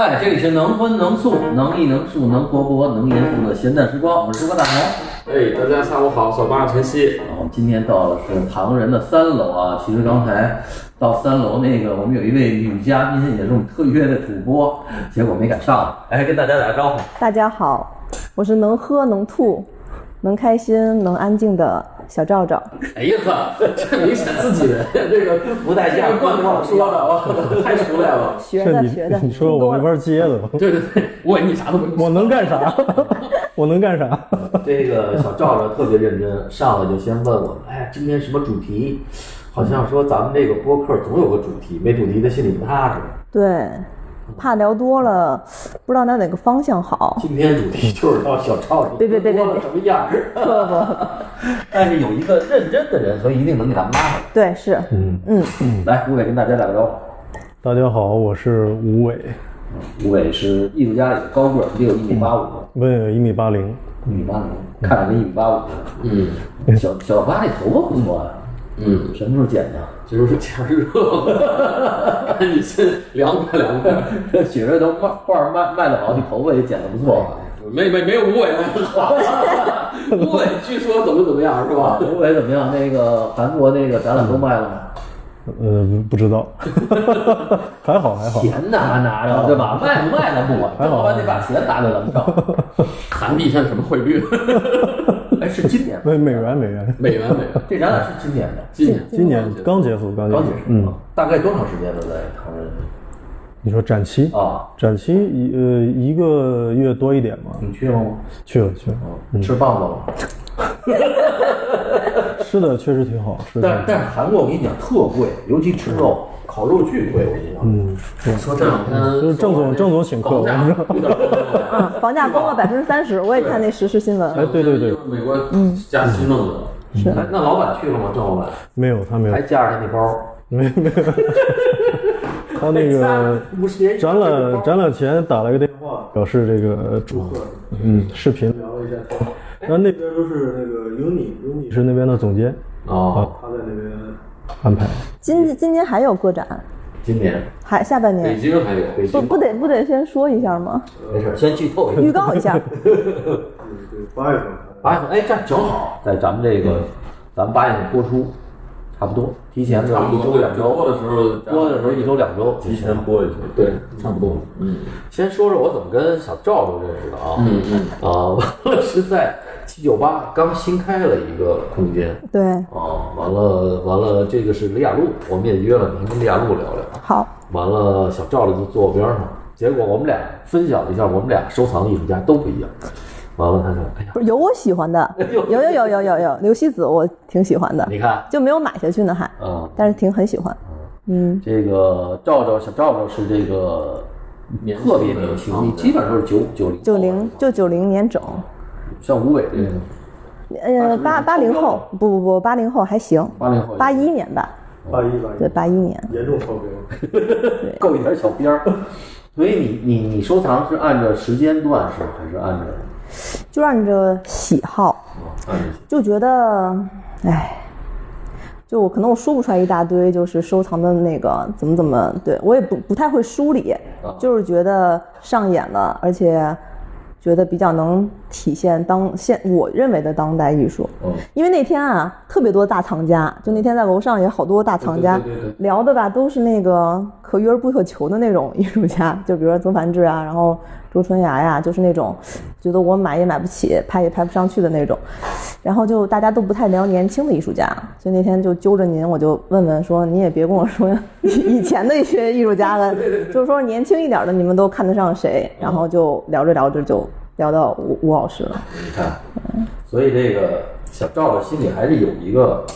哎，这里是能荤能素、能艺能术、能活泼能严肃的闲淡时光，我是主播大同。哎，大家下午好，小八晨曦。啊，我们今天到的是唐人的三楼啊。其实刚才到三楼那个，我们有一位女嘉宾，也是我们特约的主播，结果没赶上。哎，跟大家打个招呼。大家好，我是能喝能吐、能开心能安静的小赵赵。哎呀呵，这明显自己人，这个不带架这个贯口说的，我太熟练了。学的学的，你说我没法接的，对对对，我你啥都不用。我能干啥？我能干啥？这个小赵赵特别认真，上来就先问我们，哎，今天什么主题？好像说咱们这个播客总有个主题，没主题他心里不踏实。对，怕聊多了，不知道拿哪个方向好。今天主题 就是让小赵你别别别别什么样儿。不不，但是有一个认真的人，所以一定能给他们拉回对，是，嗯，嗯，来。来，吴伟跟大家打个招呼。大家好，我是吴伟，吴伟是艺术家里的高个儿，得有一米八五，问一米八零，一米八零，看着跟一米八五。嗯小小八那头发不错啊，嗯，什么时候剪的？这就是天儿热，赶紧先凉快凉快。雪瑞都画画卖卖的好，你头发也剪得不错。没没没有吴伟那么好，吴伟据说怎么怎么样是吧？吴伟怎么样？那个韩国那个展览都卖了吗？呃，不知道，还好还好，钱呢还拿着，对吧？卖不卖咱不管，挣完得把钱拿给咱们挣。韩币现在什么汇率？哎，是今年吗？美美元美元，美元美元，这展览是今年的，今年今年刚结束，刚结束刚结束。嗯，，大概多长时间都？在唐人你说展期啊？展期一呃一个月多一点吧，你去了吗？去了去了，嗯，吃棒子了。吃的确实挺好，是的，但但是韩国我跟你讲特贵，尤其吃肉，烤肉巨贵。我跟你讲，嗯，对说这两天就是郑总郑总请客，我房价们房价崩了百分之三十，我也看那实时新闻。哎对对对美国加息弄的。是哎那老板去了吗？郑老板没有他没有还夹着他那包，没没有，他那个展览展览前打了个电话，表示这个祝贺，嗯，视频聊了一下天。然后那边都是那个 uni，uni 是那边的总监，哦，他在那边安排。今今年还有个展，今年还下半年北，京还有北京，不不得不得先说一下吗？没事，先剧透一下。预告一下。八月份，八月份，哎，这正好在咱们这个，咱们八月份播出，差不多，提前个差不多一周两周，播的时候播的时候一周两周，提前播一下。对，差不多。嗯先说说我怎么跟小赵都认识的啊？嗯嗯，啊，完了是在七九八刚新开了一个空间对，啊，完了完了，这个是李亚璐，我们也约了你跟李亚璐聊聊。好，完了，小赵就坐我边上，结果我们俩分享了一下，我们俩收藏的艺术家都不一样。完了，他说：“哎呀，不是有我喜欢的，有。有有有有有，刘希子我挺喜欢的，你看，就没有买下去呢还，嗯，但是挺很喜欢。嗯，这个赵赵小赵赵是这个特别年轻，你基本上都是九九零九零就九零年整，像吴伟这个。呃八八零后。不不不八零后还行，八零后，八一年吧，八一八对八一年，严重超标。够一点小边儿。所以你你你收藏是按照时间段是还是按照就按着喜好，就觉得，哎，就我可能我说不出来一大堆，就是收藏的那个怎么怎么，对我也不不太会梳理，就是觉得上眼了，而且觉得比较能体现当现我认为的当代艺术。嗯因为那天啊，特别多大藏家，就那天在楼上也好多大藏家聊的吧，都是那个可遇而不可求的那种艺术家，就比如说曾梵志啊，然后周春芽呀，就是那种觉得我买也买不起，拍也拍不上去的那种。然后就大家都不太聊年轻的艺术家，所以那天就揪着您，我就问问说，你也别跟我说 以前的一些艺术家了，就是说年轻一点的，你们都看得上谁？然后就聊着聊着就聊到吴吴老师了。你看，所以这个小赵的心里还是有一个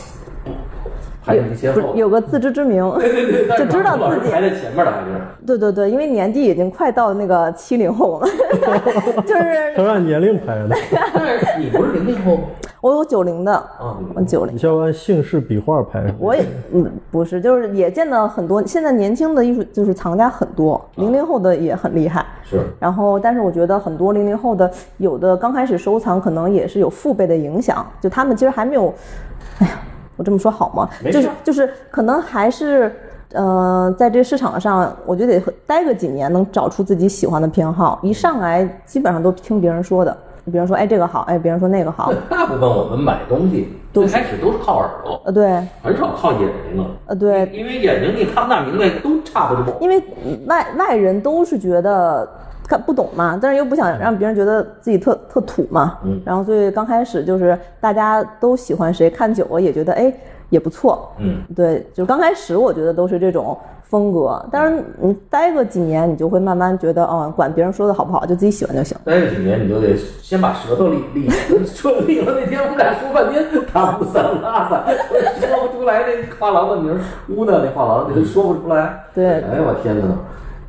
排名先后的，不是有个自知之明，就知道自己排在前面的还是。对对对，因为年纪已经快到那个七零后了，就是 他是按年龄排的，但是你不是零零后吗？我有九零的，啊，我九零你，像按姓氏笔画排。我也嗯不是，就是也见到很多现在年轻的艺术就是藏家很多，零零后的也很厉害。是然后，但是我觉得很多零零后的，有的刚开始收藏，可能也是有父辈的影响，就他们其实还没有，哎呀，我这么说好吗？就是就是可能还是呃，在这市场上，我觉得得待个几年，能找出自己喜欢的偏好。一上来基本上都听别人说的，别人说哎这个好，哎别人说那个好，大部分我们买东西最开始都是靠耳朵，呃对，很少靠眼睛了。呃对，因为眼睛你看不大明白，都差不多。因为外外人都是觉得看不懂嘛，但是又不想让别人觉得自己特特土嘛，嗯然后所以刚开始就是大家都喜欢谁，看久了也觉得哎也不错，嗯，对，就刚开始我觉得都是这种风格，但是你待个几年，你就会慢慢觉得哦，管别人说的好不好，就自己喜欢就行。待个几年，你就得先把舌头理理，说立了。那天我们俩说半天，他不三拉萨，说不出来那画廊的名儿，乌呢那画廊，你都说不出来。对哎呦我天哪！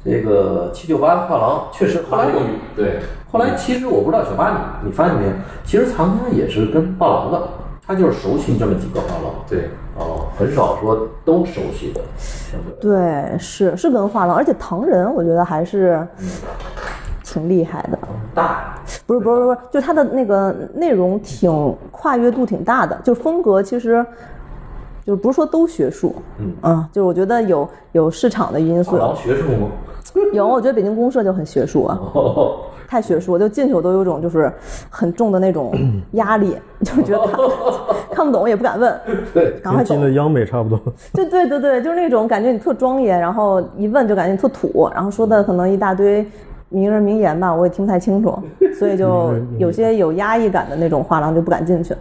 这个七九八画廊确实，后来我对，后来其实我不知道小八你你发现没有？其实藏家也是跟画廊的，他就是熟悉这么几个画廊，对，哦，很少说都熟悉的，对。是是跟画廊，而且唐人我觉得还是挺厉害的。大，不是不是不是，就他的那个内容挺跨越度挺大的，就是风格其实。就是不是说都学术，嗯啊就是我觉得有有市场的因素画，廊学术吗？有我觉得北京公社就很学术啊，哦，太学术，就进去我都有种就是很重的那种 压力，就是觉得看 看不懂也不敢问，对，赶快进。的央美差不多。就对对对，就是那种感觉你特庄严，然后一问就感觉你特土，然后说的可能一大堆名人名言吧，我也听不太清楚，所以就有些有压抑感的那种画廊就不敢进去。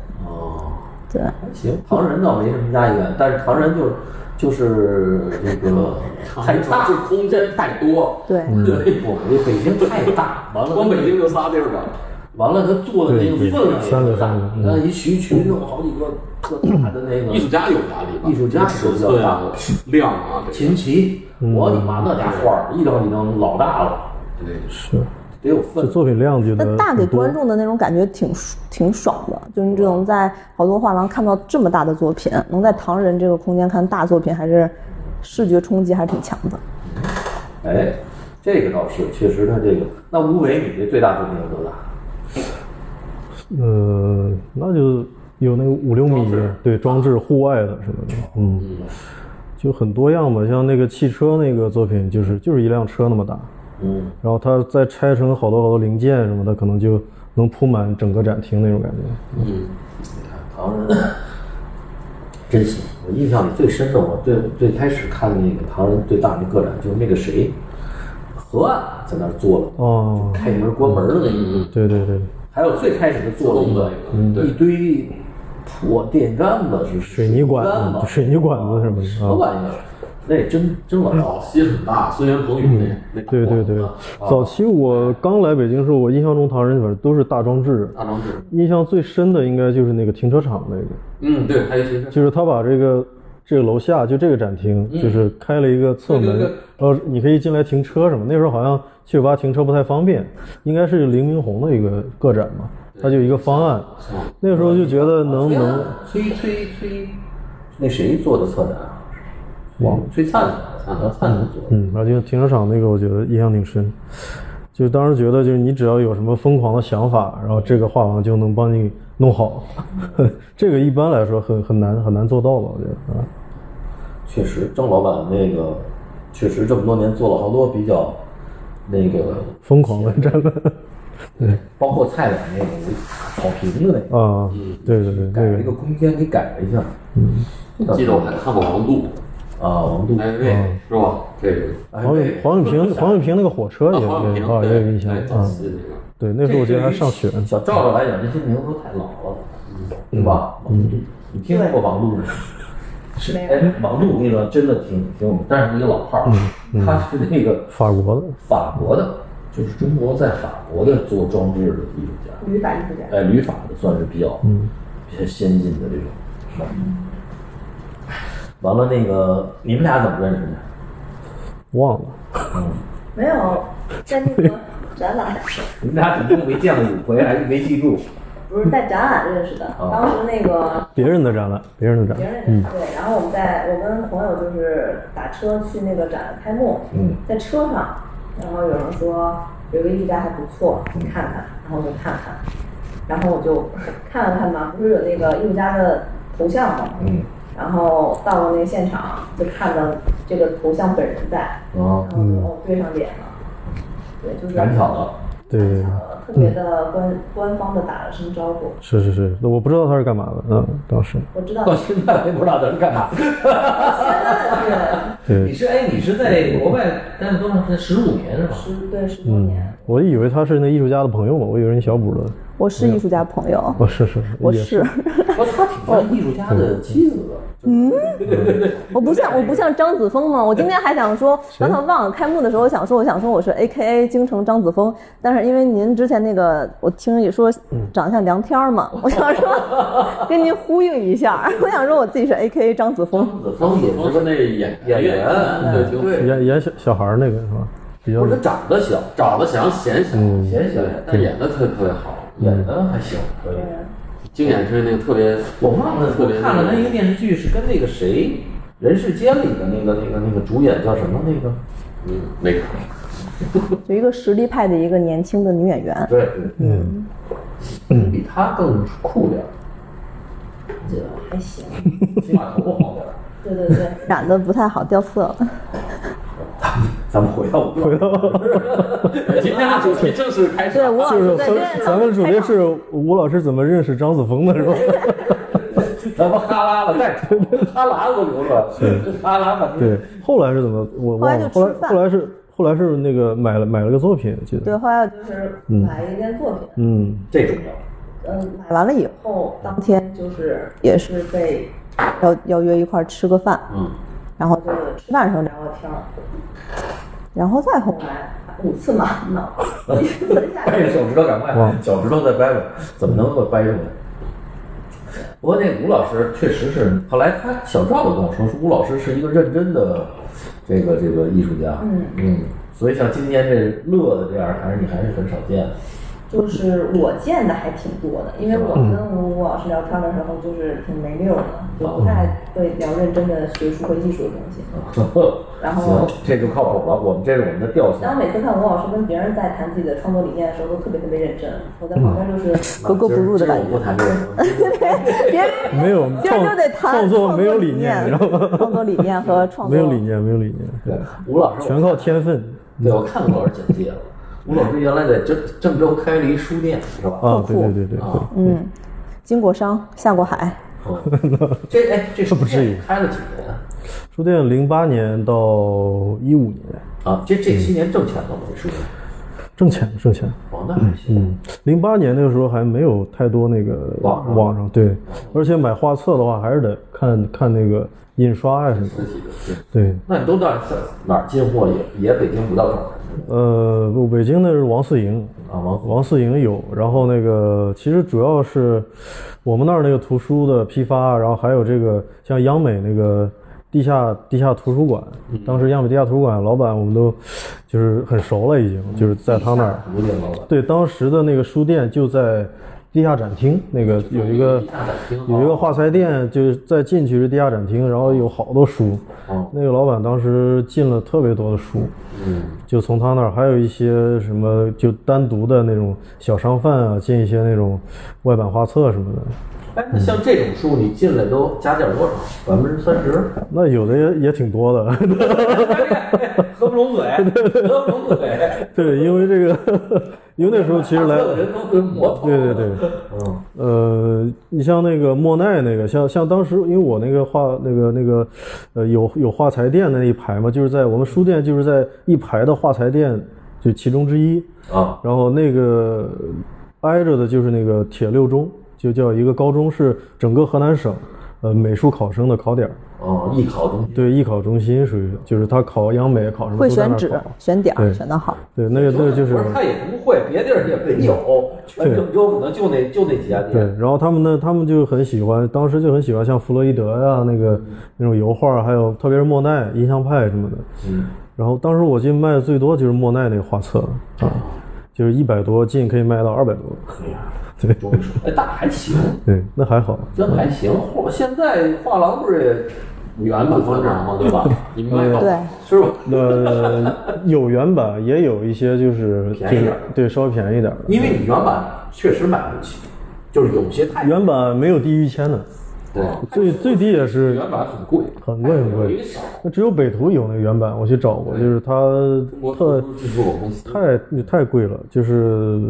哦。对，行，唐人倒没什么压抑感，但是唐人就就是那个太大，这空间太多。对，对，我们这北京太大，完了光北京就仨地儿吧。完了，他做的那个对对分量也三个很大三个，你看一徐渠弄好几个特大的那个艺术家有压力吧？艺术家尺是比较大寸啊的，量啊，琴棋，我的妈，那家画儿一张一张老大了，对是，得有分。这作品量觉得那大给观众的那种感觉挺舒挺爽的，就是你这种在好多画廊看到这么大的作品，能在唐人这个空间看大作品，还是视觉冲击还是挺强的。哎，这个倒是，确实他这个。那吴伟，你这最大作品有多大？呃，那就有那个五六米，对，装置户外的什么的，嗯，就很多样吧。像那个汽车那个作品，就是就是一辆车那么大，嗯，然后它再拆成好多好多零件什么的，可能就能铺满整个展厅那种感觉。嗯，你看唐人真行。我印象里最深的，我最最开始看那个唐人最大的个展，就是那个谁，河岸在那儿做了哦，开门关门的那个，对对对，还有最开始的做了一个嗯一堆破电杆子，是水泥管子子、水泥管子什么什么的啊。玩意儿？那真真老早期很大，孙元鹏宇那那对对对啊，早期我刚来北京的时候，我印象中唐人反正都是大装置，大装置，印象最深的应该就是那个停车场那个，嗯，对，还有停车就是他把这个这个楼下就这个展厅，就是开了一个侧门，然后你可以进来停车什么。那时候好像七九八停车不太方便，应该是林明宏的一个个展嘛，他就一个方案。那个时候就觉得能能崔崔崔，那谁做的策展啊？王崔灿灿灿灿做的。嗯，而且停车场那个我觉得印象挺深，就当时觉得就是你只要有什么疯狂的想法，然后这个画廊就能帮你弄好，这个一般来说很很难很难做到吧，我觉得啊。确实，郑老板那个确实这么多年做了好多比较那个，疯狂的展览 包括菜馆那个草坪的那个，啊，对对对，改了一那个个空间，给改了一下。嗯，记得我还看过王杜，啊，王杜，哎对，是吧？这个黄永黄永平黄永平那个火车也啊也啊也有印象啊。对，那时候我记得还上学呢。小赵赵来讲，这些名字都太老了，对吧？王杜，你听说过王杜吗？是，哎，王杜，那个，真的挺挺有名，但是一个老炮儿，他是那个法国的，法国的，就是中国在法国的做装置的艺术家，旅法艺术家。哎，旅法的算是比较嗯比较先进的这种，是吧？完了，那个你们俩怎么认识的？忘了。嗯，没有，在那个 展览，你们俩总共没见过五回，还是没记住？不是在展览认识的。当时那个别人的展览，别人的展别览，人对，然后我们在我跟朋友就是打车去那个展开幕，嗯，在车上，然后有人说有个艺术家还不错，你看看，然后我就看看，然后我就 看了看嘛，不是有那个艺术家的头像吗？嗯，然后到了那个现场就看到这个头像本人在，哦然后就哦对上脸了，对，就是赶巧了，对，呃特别的官官方的打了声招呼，是是是，我不知道他是干嘛的，嗯，当时，我知道到现在我也不知道他是干嘛。是你对，是哎，你是在国外待了多长时间？十五年是吧？十对十多嗯。年，，我以为他是那艺术家的朋友嘛，我以为人小补的，我是艺术家朋友，我，是是，是我是，我，他挺像艺术家的妻子嗯。我不像我不像张子枫吗？我今天还想说，刚才忘了开幕的时候，我想说我想说我是 A K A 京城张子枫，但是因为您之前那个我听你说长得像梁天儿嘛，我想说 跟您呼应一下，我想说我自己是 A K A 张子枫。子枫也是那演演员对，演演小小孩儿那个是吧？比较不是他长得小，长得像显小，嗯显小，但演的特特别好。演的还行，可以。经典是那个特别，我忘了，我看了那一个电视剧，是跟那个谁，《人世间》里的那个那个那个主演叫什么？那个？嗯，没看。有一个实力派的一个年轻的女演员，对对，嗯，比她更酷点儿，就还行，起码头发好点儿。对对对，染的不太好，掉色了。咱们回到我们回到 今天的主题正式开始对，吴老就是师，咱咱们主题是吴老师怎么认识张子枫的，是吧？咱们哈拉了，再哈喇子都流了，哈喇把对，后来是怎么？我后来忘了。后来就吃饭后来是后来是那个买了买了个作品，记得对，后来就是买了一件作品，嗯，这重要。嗯，买完了以后，当天就是也是被要要约一块儿吃个饭，嗯，然后就是吃饭的时候聊聊天儿，然后再后来五次嘛，那一次下掰着手指头赶快哇，脚趾头再掰掰，怎么能够掰出来？不过那吴老师确实是，后来他小赵就跟我说，说吴老师是一个认真的这个这个艺术家，嗯嗯，所以像今天这乐的这样，还是你还是很少见。就是我见的还挺多的，因为我跟吴老师聊天的时候就是挺没溜的，就不太会聊认真的学术和艺术的东西。然后行，这就靠谱了，我们这是我们的调性然。后每次看吴老师跟别人在谈自己的创作理念的时候，都特别特别认真，我在旁边就是格格不入的感觉今儿我。不谈这个，别人没有别人就得创谈创作没有理念？创作理念和创作 没有理念，没有理念，对，吴老师全靠天分。对，我看过吴老师简介了。吴老师原来在郑郑州开了一书店，是吧？啊，对对对对嗯，经过商，下过海，哦这哎，这 书不至于店开了几年啊？书店零八年到一五年啊，这这七年挣钱了吗？这书店？挣钱挣钱。哦，那还行。嗯，零八年那个时候还没有太多那个网上网上对，而且买画册的话还是得看看那个印刷呀什么的。对，那你都到哪哪儿进货？也也北京五道口呃，不北京那是王四营，啊？王王四营有，然后那个其实主要是我们那儿那个图书的批发，然后还有这个像央美那个地下地下图书馆，当时央美地下图书馆老板我们都就是很熟了，已经就是在他那儿。对，当时的那个书店就在地下展厅，那个有一个有一个画材店，就是再进去是地下展厅，然后有好多书。哦那个老板当时进了特别多的书，嗯，就从他那儿还有一些什么就单独的那种小商贩啊，进一些那种外版画册什么的。哎，那像这种书，你进来都加价多少？百分之三十？那有的也也挺多的，合不拢嘴，合不拢嘴。对，因为这个，因为那时候其实来的人都会磨头。对对对，嗯，呃，你像那个莫奈那个，像像当时，因为我那个画那个那个，呃，有有画材店的那一排嘛，就是在我们书店就是在一排的画材店就其中之一，啊，然后那个挨着的就是那个铁六中，就叫一个高中，是整个河南省呃美术考生的考点儿，哦，艺考中心。对艺考中心属于，就是他考央美考什么会选址选点儿，选得好。对，那个那个就是不是他也不会，别地儿也没有，全郑州可能就那就那几家店对。，然后他们呢，他们就很喜欢，当时就很喜欢像弗洛伊德呀、那个那种油画，还有特别是莫奈、印象派什么的。嗯，然后当时我记得卖的最多就是莫奈那个画册啊，就是一百多进可以卖到二百多。哎呀，对哎，那还行，对，那还好。真还行。画现在画廊不是也原版分账嘛，对吧？你们卖对，是吧？呃，有原版，也有一些就是便宜点儿。对稍微便宜点儿的。因为你原版确实买不起，就是有些太原版没有低于一千的，对，最最低也是原版很贵，很贵很贵。那只有北图有那个原版，我去找过，就是它特太太贵了，就是，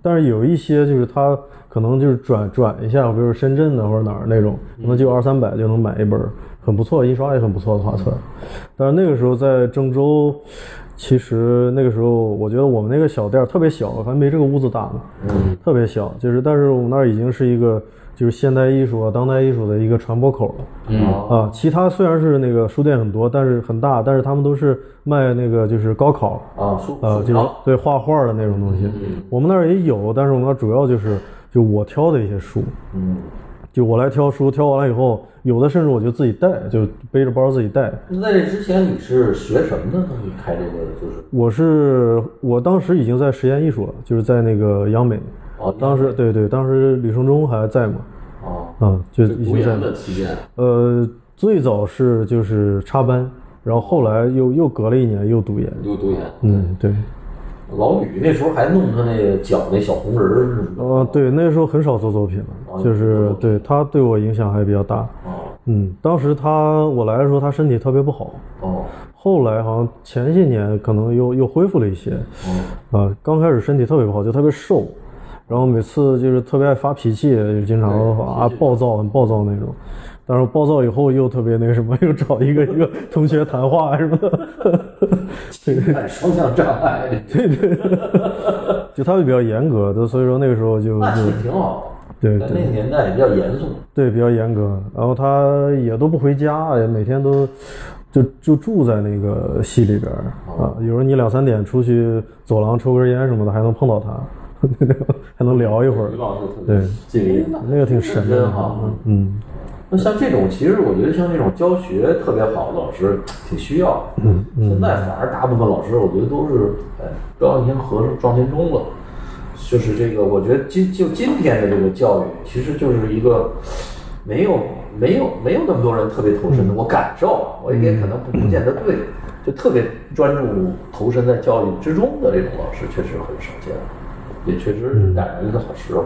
但是有一些就是它可能就是转转一下，比如深圳的或者哪儿那种，可能就二三百就能买一本很不错，印刷也很不错的画册。但是那个时候在郑州，其实那个时候我觉得我们那个小店特别小，还没这个屋子大呢，嗯，特别小。就是但是我们那儿已经是一个就是现代艺术啊、当代艺术的一个传播口了。嗯，啊，其他虽然是那个书店很多，但是很大，但是他们都是卖那个就是高考啊，素呃，就是对画画的那种东西。我们那儿也有，但是我们那儿主要就是就我挑的一些书，嗯，就我来挑书，挑完了以后，有的甚至我就自己带，就背着包自己带。那在这之前你是学什么的呢？你开这个就是我是我当时已经在实验艺术了，就是在那个央美，哦，当时对对，当时吕胜忠还在嘛，哦，啊，就已经在研。的期间，呃，最早是就是插班，然后后来又又隔了一年又读研。又读研，嗯，对，老吕那时候还弄他那个脚那小红人儿什么的。呃，对，那时候很少做作品了，就是对他对我影响还比较大。哦嗯，当时他我来的时候，他身体特别不好，哦后来好像前些年可能又又恢复了一些。哦啊，刚开始身体特别不好，就特别瘦，然后每次就是特别爱发脾气，就经常啊暴躁，很暴躁那种。但是暴躁以后又特别那个什么，又找一个一个同学谈话什么的。情感双向障碍，对对，就他会比较严格的，所以说那个时候就就挺好。对对那个年代比较严肃。对比较严格，然后他也都不回家，也每天都就就住在那个戏里边儿啊。有时候你两三点出去走廊抽根烟什么的，还能碰到他，还能聊一会儿对，那个挺神的真好。嗯那像这种，其实我觉得像这种教学特别好的老师挺需要的。嗯现在反而大部分老师，我觉得都是哎，朝天和尚撞天钟了。就是这个，我觉得今就今天的这个教育，其实就是一个没有没有没有那么多人特别投身的。我感受啊，我也可能不不见得对，就特别专注投身在教育之中的这种老师，确实很少见，也确实赶上一个好时候。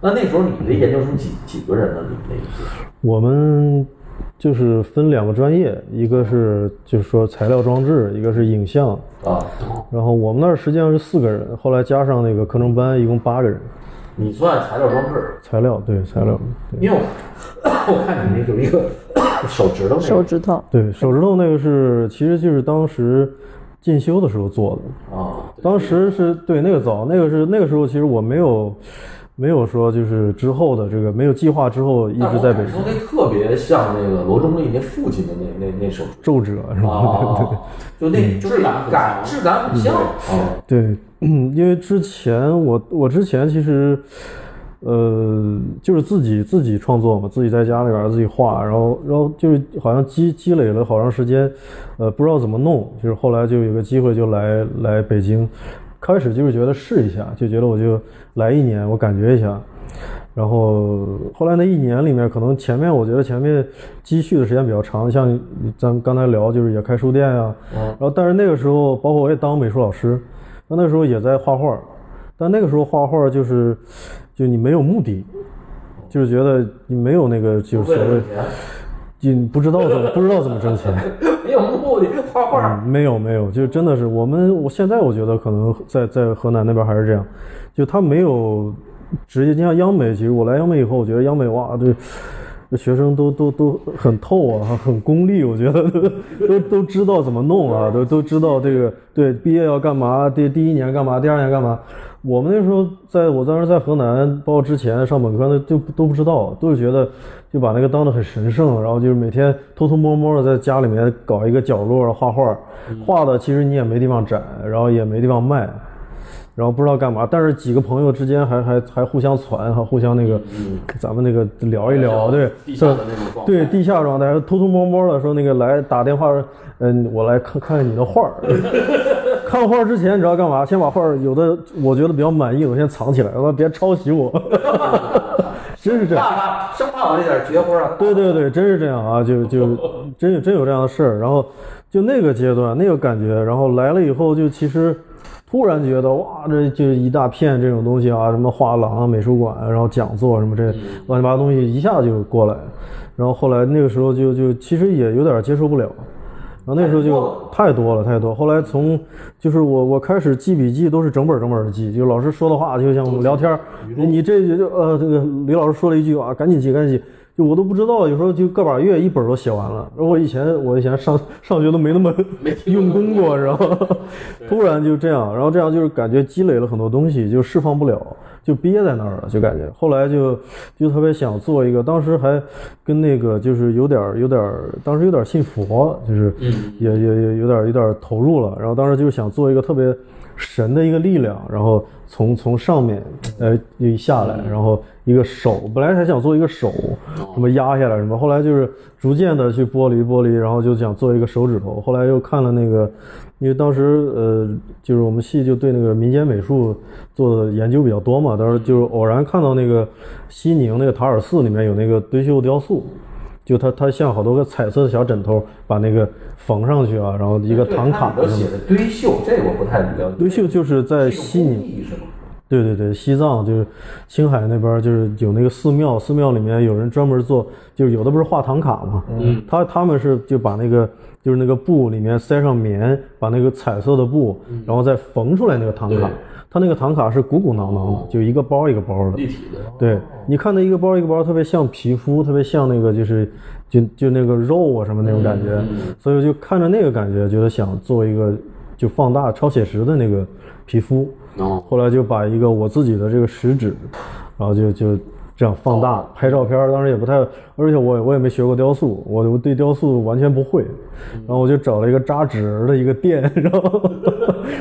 那那时候你的研究生几几个人呢？你们那一届？我们就是分两个专业，一个是就是说材料装置，一个是影像。啊，然后我们那儿实际上是四个人，后来加上那个课程班，一共八个人。你算材料装置，材料对材料，对因为我 我看你那有一个 手指头那个手指头，对手指头那个是，其实就是当时进修的时候做的。啊，当时是对那个早，那个是那个时候，其实我没有没有说就是之后的这个没有计划之后一直在北京。那特别像那个罗中立那父亲的那那那首奏折是吧？啊，就那质感感质感很像啊，对，嗯，因为之前我我之前其实，呃，就是自己自己创作嘛，自己在家里边儿自己画，然后然后就是好像积积累了好长时间，呃，不知道怎么弄，就是后来就有个机会就来来北京，开始就是觉得试一下，就觉得我就来一年，我感觉一下。然后后来那一年里面，可能前面我觉得前面积蓄的时间比较长，像咱刚才聊，就是也开书店呀、然后但是那个时候，包括我也当美术老师，那那时候也在画画，但那个时候画画就是，就你没有目的，就是觉得你没有那个就是所谓就你不知道怎么不知道怎么挣钱，没有目的画画，嗯，没有没有，就真的是我们，我现在我觉得可能在在河南那边还是这样，就他没有直接，你像央美，其实我来央美以后，我觉得央美哇，这这学生都都都很透啊，很功利，我觉得都都知道怎么弄啊，都都知道这个对毕业要干嘛，第第一年干嘛，第二年干嘛。我们那时候在我当时在河南，包括之前上本科那就都不知道，都是觉得就把那个当得很神圣，然后就是每天偷偷摸摸的在家里面搞一个角落画画，画的其实你也没地方展，然后也没地方卖，然后不知道干嘛，但是几个朋友之间还还还互相传，还互相那个，咱们那个聊一聊，对，地下的那种状态对地下状态，偷偷摸摸的说那个来打电话，嗯，我来看看看你的画儿。看画之前你知道干嘛？先把画有的我觉得比较满意，我先藏起来，让他别抄袭我。真是这样。怕他生怕我这点绝活啊，对对对，真是这样啊，就就真有真有这样的事儿。然后就那个阶段那个感觉，然后来了以后就其实突然觉得哇，这就一大片这种东西啊，什么画廊啊、美术馆啊，然后讲座什么这乱七八糟东西一下就过来，然后后来那个时候就就其实也有点接受不了。然后那时候就太多了，太多。后来从就是我我开始记笔记都是整本整本的记，就老师说的话就像我们聊天儿，你这就呃这个李老师说了一句啊，赶紧记赶紧记，就我都不知道，有时候就个把月一本都写完了。然后我以前我以前上上学都没那么 没用功过，然后？突然就这样，然后这样就是感觉积累了很多东西，就释放不了，就憋在那儿了，就感觉。后来就就特别想做一个，当时还跟那个就是有点儿有点儿，当时有点儿信佛，就是也也也有点儿有点儿投入了。然后当时就想做一个特别神的一个力量，然后从从上面呃一下来，然后一个手，本来还想做一个手，什么压下来什么，后来就是逐渐的去剥离剥离，然后就想做一个手指头。后来又看了那个，因为当时呃就是我们系就对那个民间美术做的研究比较多嘛，当时就是偶然看到那个西宁那个塔尔寺里面有那个堆绣雕塑。就它，它像好多个彩色的小枕头，把那个缝上去啊，然后一个唐卡都写的堆绣，这我不太了解。堆绣就是在西宁？对对对，西藏就是青海那边就是有那个寺庙，寺庙里面有人专门做，就是有的不是画唐卡嘛，嗯，他他们是就把那个就是那个布里面塞上棉，把那个彩色的布，然后再缝出来那个唐卡对。它那个唐卡是鼓鼓囊囊的，就一个包一个包的，立体的，对，你看那一个包一个包，特别像皮肤，特别像那个就是就就那个肉啊什么那种感觉，所以我就看着那个感觉，觉得想做一个就放大超写实的那个皮肤，哦，后来就把一个我自己的这个食指，然后就就这样放大拍照片儿，当时也不太，而且我我也没学过雕塑，我我对雕塑完全不会，然后我就找了一个扎纸人的一个店，然后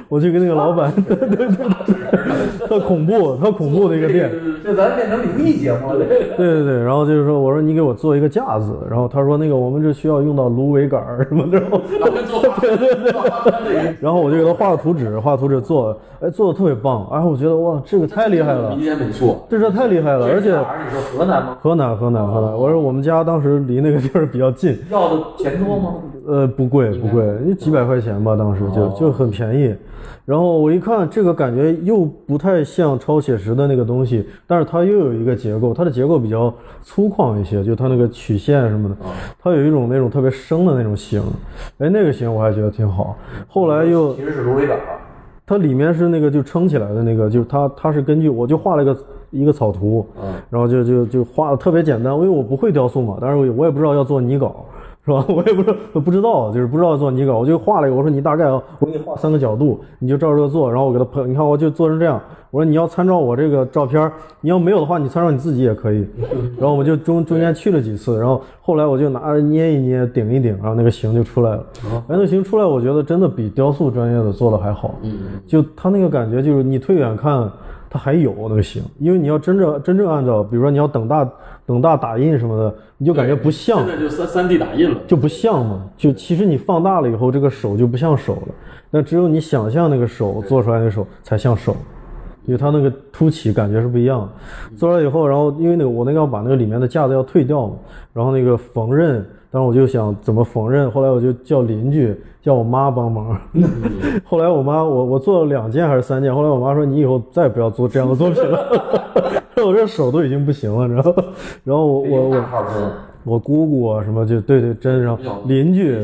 我去跟那个老板，对对对，特恐怖，特恐怖的一个店。这咱变成灵异节目了，对对对，然后就是说，我说你给我做一个架子，然后他说那个我们这需要用到芦苇杆儿什么的，对对对，然后我就给他画了图纸，画图纸做，哎，做的特别棒，哎，我觉得哇，这个太厉害了民，间美术，这这太厉害了，而且你说河南吗？河南河南河南，我说我们家当时离那个地儿比较近，要的钱多吗？呃，不贵不贵，就几百块钱吧，当时就就很便宜。然后我一看，这个感觉又不太像超写实的那个东西，但是它又有一个结构，它的结构比较粗犷一些，就它那个曲线什么的，它有一种那种特别生的那种形，哎，那个形我还觉得挺好。后来又其实是芦苇杆，它里面是那个就撑起来的那个，就是它它是根据我就画了一个一个草图，然后就就就画的特别简单，因为我不会雕塑嘛，但是我也我也不知道要做泥稿。是吧？我也不知道，不知道，就是不知道做泥稿，我就画了一个。我说你大概啊，我给你画三个角度，你就照这个做。然后我给他喷，你看我就做成这样。我说你要参照我这个照片儿，你要没有的话，你参照你自己也可以。然后我们就中中间去了几次，然后后来我就拿着捏一捏，顶一顶，然后那个形就出来了。哎，那形出来，我觉得真的比雕塑专业的做的还好。嗯，就他那个感觉，就是你退远看。它还有那个形，因为你要真正真正按照，比如说你要等大等大打印什么的，你就感觉不像现，在就三三 D 打印了，就不像嘛。就其实你放大了以后，这个手就不像手了。那只有你想象那个手做出来的手才像手，因为它那个凸起感觉是不一样的。做出来以后，然后因为那个我那个要把那个里面的架子要退掉嘛，然后那个缝纫，当时我就想怎么缝纫，后来我就叫邻居叫我妈帮忙。后来我妈我我做了两件还是三件，后来我妈说你以后再也不要做这样的作品了，我这手都已经不行了，然后然后我我我我姑姑啊什么就对对真上邻居，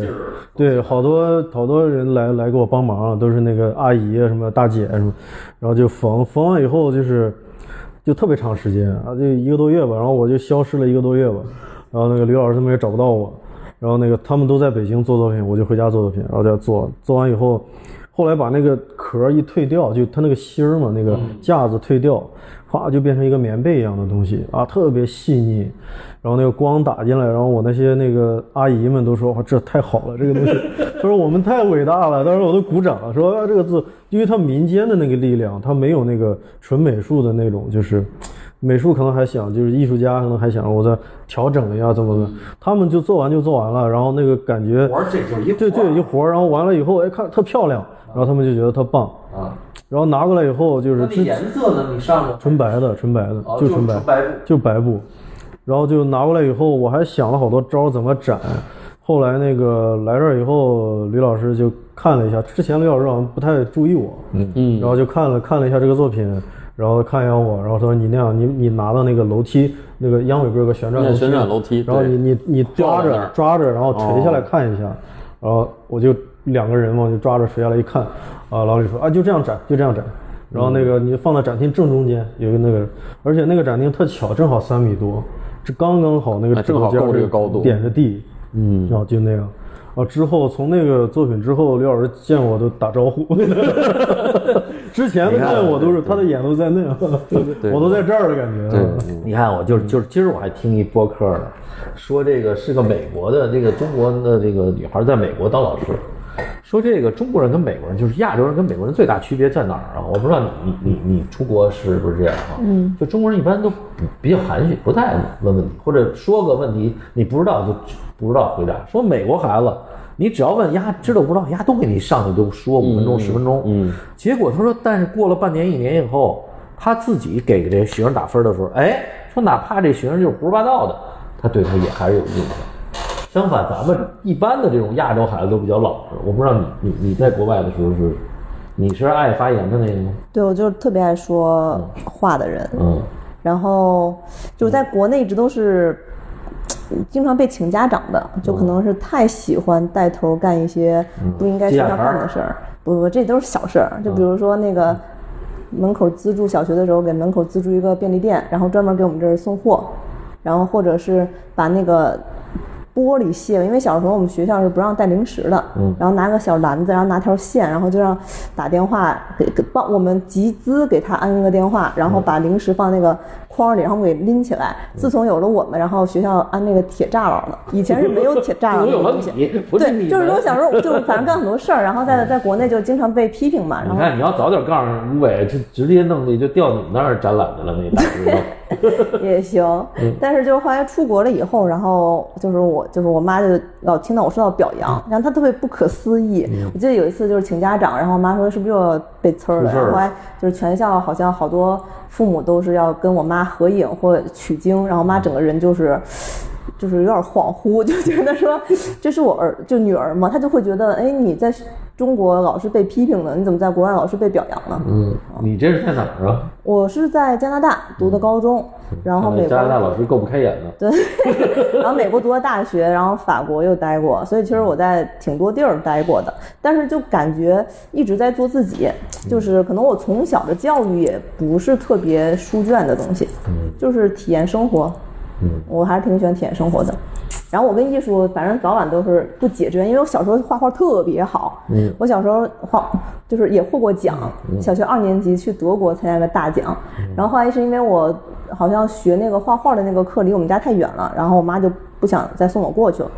对好多好多人来来给我帮忙，都是那个阿姨啊什么大姐什么，然后就缝缝完以后就是就特别长时间啊，就一个多月吧，然后我就消失了一个多月吧，然后那个吕老师他们也找不到我，然后那个他们都在北京做作品，我就回家做作品，然后就做做完以后。后来把那个壳一退掉，就它那个芯儿嘛，那个架子退掉，哗就变成一个棉被一样的东西啊，特别细腻。然后那个光打进来，然后我那些那个阿姨们都说哇，这太好了，这个东西，他说我们太伟大了，当时我都鼓掌了，说啊这个字，因为它民间的那个力量，它没有那个纯美术的那种，就是。美术可能还想，就是艺术家可能还想我再调整一下怎么怎么，他们就做完就做完了，然后那个感觉活这就一对活儿对，一活儿，然后完了以后，哎，看特漂亮，然后他们就觉得特棒，啊。然后拿过来以后就是那那之颜色呢？你上了纯白的，纯白的哦，就纯白就白布，就白布，然后就拿过来以后，我还想了好多招怎么展，后来那个来这儿以后，吕老师就看了一下，之前吕老师好像不太注意我，嗯。嗯。然后就看了看了一下这个作品，然后看一眼我，然后说你那样，你你拿到那个楼梯，那个央美不是有个旋转旋转楼梯然后你你你抓着抓着，然后垂下来哦看一下，然后我就两个人嘛，就抓着垂下来一看，啊，老李说啊就这样展，就这样展。然后那个你放到展厅正中间有个那个，而且那个展厅特巧，正好三米多，这刚刚好那个哎正好够这个高度点着地，嗯然后就那样。啊，之后从那个作品之后，刘老师见我都打招呼。之前的见我都是他的眼都在那样，我都在这儿的感觉。对，你看，我就是就是今儿我还听一播客呢，说这个是个美国的这个中国的这个女孩在美国当老师，说这个中国人跟美国人就是亚洲人跟美国人最大区别在哪儿啊？我不知道你你你你出国是不是这样啊？嗯，就中国人一般都不比较含蓄，不太问问题，或者说个问题你不知道就不知道回答。说美国孩子。你只要问丫知道不知道，丫都给你上去都说五分钟、十分钟。嗯，结果他说，但是过了半年、一年以后，他自己给这学生打分的时候，哎，说哪怕这学生就是胡说八道的，他对他也还是有印象。相反，咱们一般的这种亚洲孩子都比较老实。我不知道你你你在国外的时候是，你是爱发言的那个吗？对我就是特别爱说话的人，嗯然后就是在国内一直都是经常被请家长的，就可能是太喜欢带头干一些不应该学校干的事儿。不不，这都是小事儿。就比如说那个门口资助小学的时候，给门口资助一个便利店，然后专门给我们这儿送货，然后或者是把那个。玻璃卸了，因为小时候我们学校是不让带零食的，嗯然后拿个小篮子，然后拿条线，然后就让打电话给给帮我们集资给他安一个电话，然后把零食放那个筐里，然后给拎起来。自从有了我们，然后学校安那个铁栅栏了，以前是没有铁栅栏有有了这个东西。你，不是对，就是说们小时候就反正干很多事儿，然后在 在国内就经常被批评嘛，然后你看，你要早点告诉吴伟，就直接弄的就调你们那儿展览去了，那大石头。也行，嗯但是就是后来出国了以后，然后就是我就是我妈就老听到我受到表扬，嗯然后她特别不可思议。我记得有一次就是请家长，然后我妈说是不是又要被呲了？后来就是全校好像好多父母都是要跟我妈合影或取经，然后妈整个人就是。就是有点恍惚，就觉得说这是我儿就女儿嘛，她就会觉得，哎，你在中国老是被批评了，你怎么在国外老是被表扬了？嗯，你这是在哪儿啊？我是在加拿大读的高中，然后美国加拿大老师够不开眼的。对，然后美国读的大学，然后法国又待过，所以其实我在挺多地儿待过的，但是就感觉一直在做自己，就是可能我从小的教育也不是特别书卷的东西，就是体验生活，我还是挺喜欢体验生活的。然后我跟艺术，反正早晚都是不解之缘，因为我小时候画画特别好。嗯，我小时候画就是也获过奖，小学二年级去德国参加个大奖。然后后来是因为我好像学那个画画的那个课离我们家太远了，然后我妈就不想再送我过去了，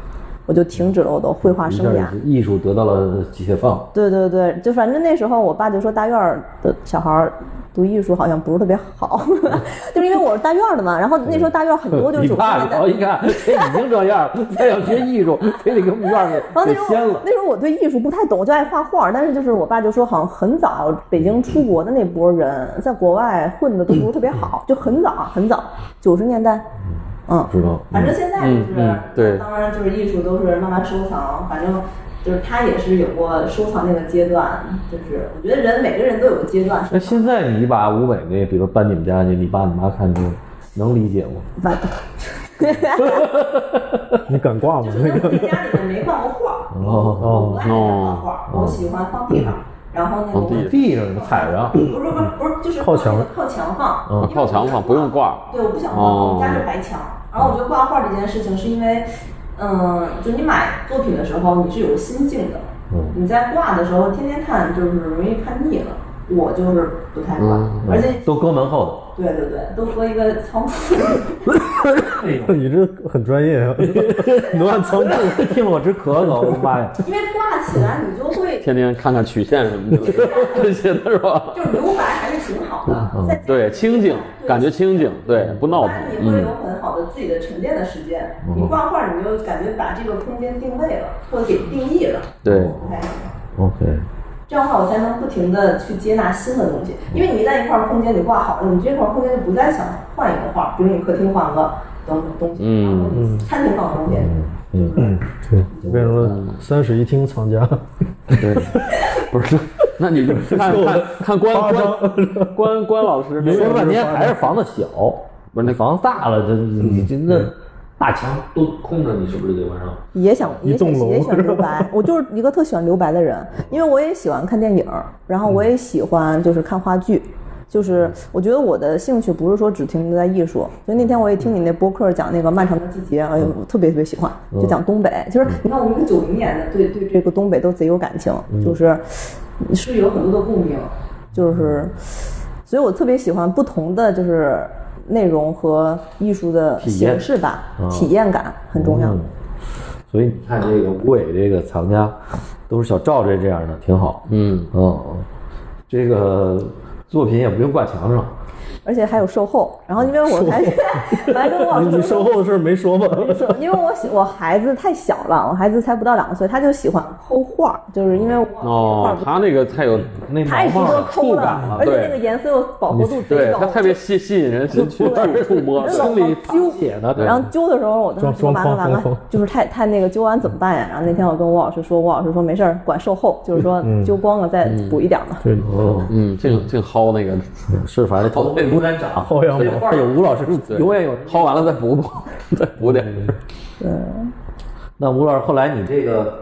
我就停止了我的绘画生涯。艺术得到了解放。对对对，就反正那时候我爸就说大院儿的小孩儿读艺术好像不是特别好，就是因为我是大院儿的嘛。然后那时候大院儿很多就是你九十年代爸我。一看，这已经这样了，再要学艺术，非得给我们院儿给然后那时候。那时候我对艺术不太懂，我就爱画画。但是就是我爸就说，好像很早北京出国的那波人，在国外混的都不是特别好，就很早很早，九十年代，嗯，知道反正现在就是，嗯嗯对当然就是艺术都是慢慢收藏，反正就是他也是有过收藏那个阶段，就是我觉得人每个人都有个阶段那。现在你把吴伟那，比如搬你们家去，你爸你妈看就能理解吗？反 你敢挂吗？那个正家里面没挂过画，哦我不爱画画，我喜欢放地上，然后那个地地上踩着，不是不是不是，就是靠墙靠墙放，嗯靠墙放不用挂对，我不想挂，哦我们家是白墙。然后我觉得挂画这件事情是因为，嗯，就你买作品的时候你是有心境的，嗯。你在挂的时候天天看就是容易看腻了。我就是不太挂，而且都搁门后对对对，都搁一个仓库。你这很专业啊，你都按仓库。听了我直咳嗽，我的妈呀！因为挂起来你就会天天看看曲线什么的，这些的是吧？就是留白还是挺好的，对，清静，感觉清静，对，不闹腾，你会有嗯，很好的自己的沉淀的时间。你挂画，你就感觉把这个空间定位了，或者给定义了。对不太行。OK，这样的话，我才能不停的去接纳新的东西。因为你一旦一块空间你挂好了，你这块空间就不再想换一个画，比如你客厅换个东东西，嗯嗯餐厅放个东西，嗯嗯，对，变成了三室一厅藏家。对，不是，那你就 看看看关关 关关老师那个说了半天还是房子小，不是那房子大了，这你这那大墙都空着，你是不是得晚上？也想也想一栋楼也喜欢留白，我就是一个特喜欢留白的人，因为我也喜欢看电影，然后我也喜欢就是看话剧。就是我觉得我的兴趣不是说只停留在艺术，所以那天我也听你那播客讲那个漫长的季节，哎呦，我特别特别喜欢，就讲东北。就是你看我们一个九零年的，对对这个东北都贼有感情，就是是有很多的共鸣，就是，所以我特别喜欢不同的就是内容和艺术的形式吧，体验感很重要。嗯。所以你看这个吴伟这个藏家，都是小赵这这样的，挺好。嗯，嗯，这个作品也不用挂墙上，而且还有售后。然后因为我还是 我还跟我老你师你售后的事儿没说吗？说，因为我喜我孩子太小了，我孩子才不到两岁，他就喜欢抠画儿，就是因为我画哦，不他那个太有那太值得抠触感了而且对那个颜色又饱和度贼高，对他特别吸吸引人去触摸，心里老揪然后揪的时候，我当时说完了完了就是太太那个揪完怎么办呀？然后那天我跟吴老师说，吴老师说没事儿，管售后，就是说揪光了再补一点嘛。对，哦，嗯，净净薅那个，是反正头被吴展长，薅羊毛这画有吴老师，对 永远有。薅完了再补补，再补点。那吴老师后来你这个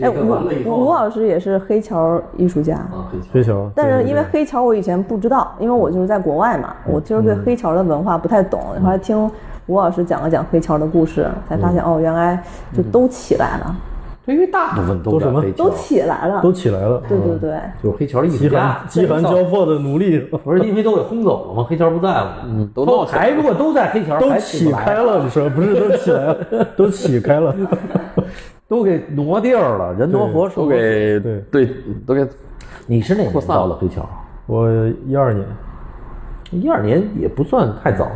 哎，这个完了以吴，吴老师也是黑桥艺术家。啊，黑桥。但是因为黑桥我以前不知道，因为我就是在国外嘛，我其实对黑桥的文化不太懂。后来听吴老师讲了讲黑桥的故事，才发现哦，原来就都起来了，因为大部分都都什么叫黑桥都，起来了。都起来了，对对对，就是黑桥的艺术饥家寒，饥寒交迫的奴隶不是因为都给轰走了吗？黑桥不在了，嗯都闹起如果都在黑桥，都还起开了，你说不是都起来了，都起开了。都给挪地儿了，人挪活都给对对都给你是哪年到的黑桥？我一二年，一二年也不算太早，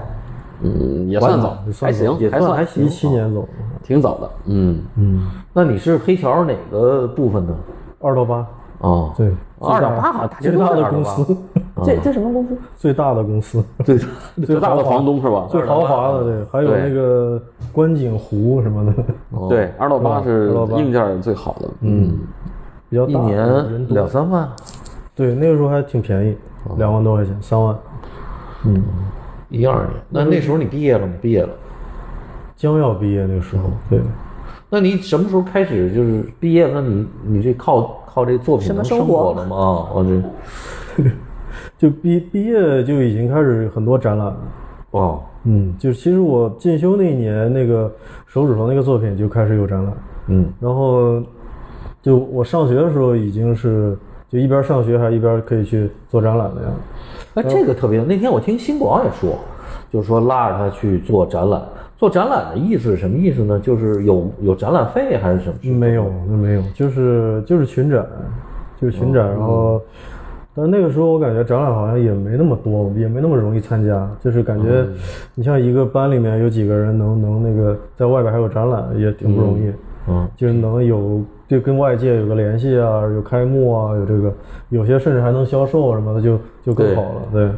嗯也算早，还行，也还算算还行一七年走，挺早的。嗯，嗯，那你是黑桥哪个部分呢？二到八，哦，对，二到八好像大家最大的公司，这这什么公司？最大的公司，最，最大的房东是吧？最豪华的，对，还有那个观景湖什么的，对，二到八是硬件最好的。嗯，比较大，一年两三万，对，那个时候还挺便宜，两万多块钱，三万，嗯一二年。那那时候你毕业了吗？毕业了。将要毕业那个时候，对，那你什么时候开始就是毕业了？那你你这靠靠这作品能生生活活了吗？啊，我这 就毕毕业就已经开始很多展览了。哦，嗯，就其实我进修那一年，那个手指头那个作品就开始有展览，嗯，然后就我上学的时候已经是就一边上学还一边可以去做展览的样子。哎，这个特别。那天我听新广也说，就是说拉着他去做展览。做展览的意思是什么意思呢？就是有有展览费还是什么？没有，那没有，就是就是群展，就是群展，然后。但是那个时候我感觉展览好像也没那么多，也没那么容易参加，就是感觉你像一个班里面有几个人能能那个在外边还有展览也挺不容易，嗯，就是能有对跟外界有个联系啊，有开幕啊，有这个有些甚至还能销售什么的，就就更好了。对，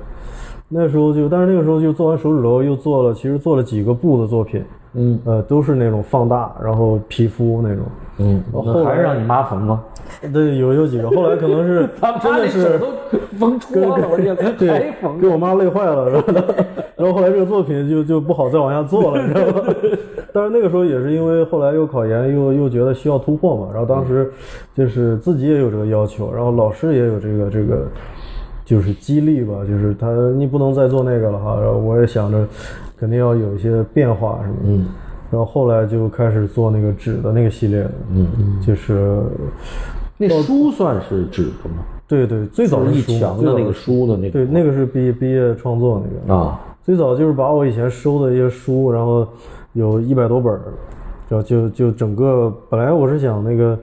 那时候就，但是那个时候就做完手指头，又做了，其实做了几个布的作品，嗯呃，都是那种放大，然后皮肤那种。嗯，后来那还是让你妈缝吗？对，有有几个，后来可能是 真的是给 我妈累坏了，然后然后后来这个作品就就不好再往下做了，你知道吗？但是那个时候也是因为后来又考研，又又觉得需要突破嘛，然后当时就是自己也有这个要求，然后老师也有这个这个就是激励吧，就是他你不能再做那个了哈，然后我也想着肯定要有一些变化什么的，嗯，然后后来就开始做那个纸的那个系列的，嗯嗯，就是那书算是纸的吗？对对，最早就是墙的那个书的那个对，那个是毕业毕业创作那个啊。最早就是把我以前收的一些书，然后有一百多本儿，然后就就整个本来我是想那个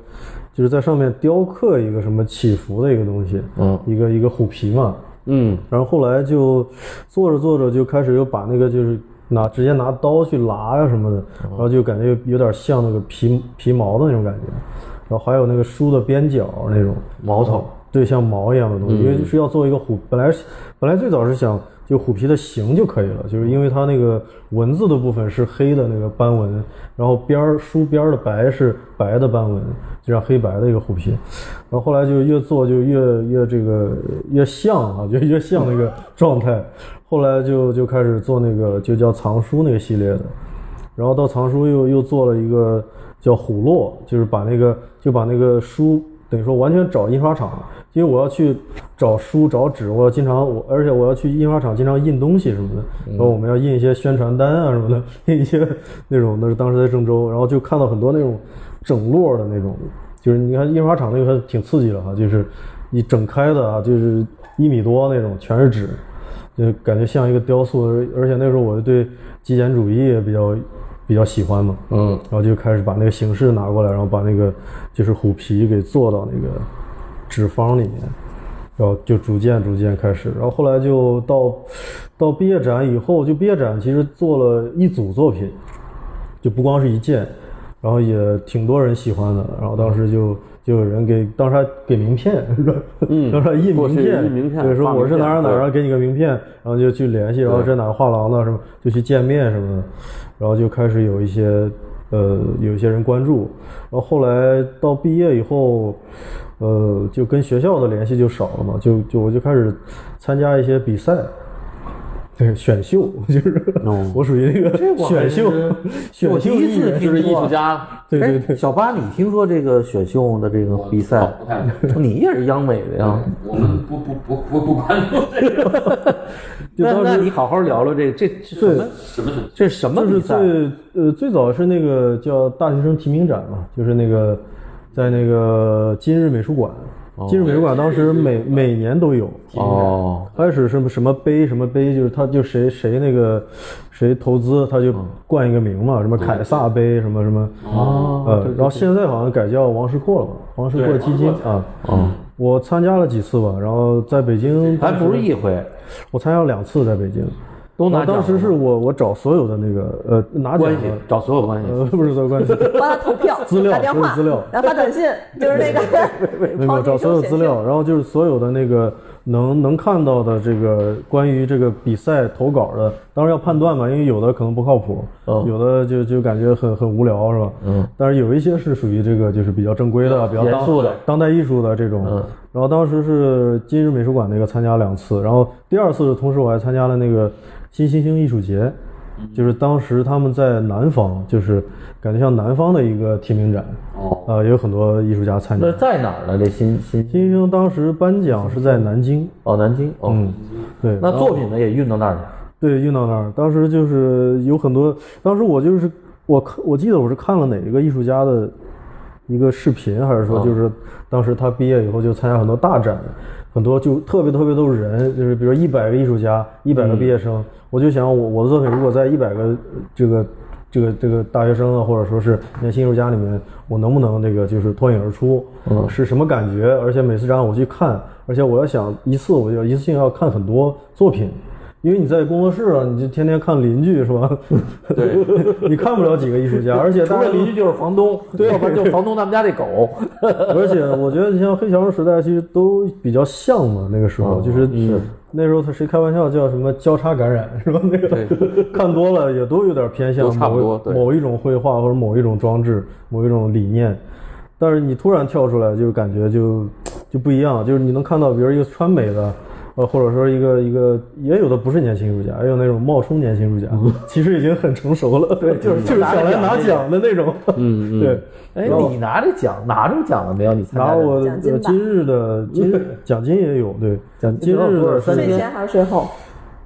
就是在上面雕刻一个什么祈福的一个东西，嗯。一个一个虎皮嘛，嗯。然后后来就做着做着就开始又把那个就是拿直接拿刀去剌呀什么的，然后就感觉有有点像那个皮皮毛的那种感觉，然后还有那个书的边角那种。毛头，对，像毛一样的东西，因为是要做一个虎，本来本来最早是想就虎皮的形就可以了，就是因为它那个文字的部分是黑的那个斑纹，然后边儿书边儿的白是白的斑纹，就像黑白的一个虎皮。然后后来就越做就越越这个越像啊，就越像那个状态。后来就就开始做那个就叫藏书那个系列的，然后到藏书又又做了一个叫虎落，就是把那个就把那个书等于说完全找印刷厂，因为我要去找书找纸，我要经常我而且我要去印刷厂经常印东西什么的，然后我们要印一些宣传单啊什么的，印一些那种那是当时在郑州，然后就看到很多那种整摞的那种，就是你看印刷厂那个还挺刺激的哈，就是一整开的啊，就是一米多那种全是纸。就感觉像一个雕塑，而而且那时候我就对极简主义也比较比较喜欢嘛，嗯，然后就开始把那个形式拿过来，然后把那个就是虎皮给做到那个纸方里面，然后就逐渐逐渐开始，然后后来就到到毕业展以后，就毕业展其实做了一组作品，就不光是一件，然后也挺多人喜欢的，然后当时就。就有人给当时还给名片，嗯当时还印名片，印名片对，说我是哪儿哪儿，对。给你个名片，然后就去联系，然后这哪个画廊的什么，就去见面什么的，然后就开始有一些呃有一些人关注，然后后来到毕业以后，呃，就跟学校的联系就少了嘛，就就我就开始参加一些比赛。对，选秀 就是哦我属于那个选秀，选秀我第一次听就是艺术家，哎对对对，小八，你听说这个选秀的这个比赛不太？你也是央美的呀？我们不不不不不关注这个那 就当时那你好好聊聊这个，这这什么？什么是这是什么就是比赛？最呃最早是那个叫大学生提名展嘛，就是那个在那个今日美术馆，今日美术馆当时每每年都有。哦，开始什么什么杯什么杯，就是他就谁谁那个谁投资，他就冠一个名嘛，什么凯撒杯什么什么，哦呃，然后现在好像改叫王石阔了吧，王石阔基金啊，哦，我参加了几次吧，然后在北京还不是一回，我参加了两次在北京，都拿当时是我我找所有的那个呃拿奖关系的，找所有关系。呃不是所有关系，帮他投票，资料打电话，资料。然后发短信，就是那个没有找所有资料，然后就是所有的那个能能看到的这个关于这个比赛投稿的，当然要判断嘛，因为有的可能不靠谱，哦有的就就感觉很很无聊是吧？嗯，但是有一些是属于这个就是比较正规的、比较严肃的。当代艺术的这种。嗯。然后当时是今日美术馆那个参加两次，然后第二次同时我还参加了那个新新兴艺术节，就是当时他们在南方，就是感觉像南方的一个提名展，哦，啊、也有很多艺术家参加那。在哪儿呢？这新新新新生当时颁奖是在南京，哦，南京哦。嗯，对，那作品呢也运到那儿去。对运到那儿，当时就是有很多，当时我就是我看我记得我是看了哪一个艺术家的一个视频，还是说就是当时他毕业以后就参加很多大展，很多就特别特别多人，就是比如一百个艺术家，一百个毕业生，我就想我我的作品如果在一百个这个。这个这个大学生啊，或者说是年轻艺术家里面，我能不能那个就是脱颖而出？嗯是什么感觉？而且每次展我去看，而且我要想一次我就一次性要看很多作品，因为你在工作室啊，你就天天看邻居是吧？对，你看不了几个艺术家，而且除大家都了邻居就是房东，对要不然就是房东他们家那狗。而且我觉得你像黑乔时代，其实都比较像嘛。那个时候、嗯就是是那时候他谁开玩笑叫什么交叉感染是吧？那个看多了也都有点偏向都差不某多某一种绘画或者某一种装置、某一种理念。但是你突然跳出来，就感觉就就不一样，就是你能看到，比如一个川美的。呃，或者说一个一个，也有的不是年轻艺术家，也有那种冒充年轻艺术家，其实已经很成熟了，对，就是就是想来拿奖的那种，嗯嗯。对，哎，你拿着奖拿着奖了没有？你参加这个拿我奖金吧。呃今日的今日奖金也有，对，奖金今日多少三千。的，税前还是税后？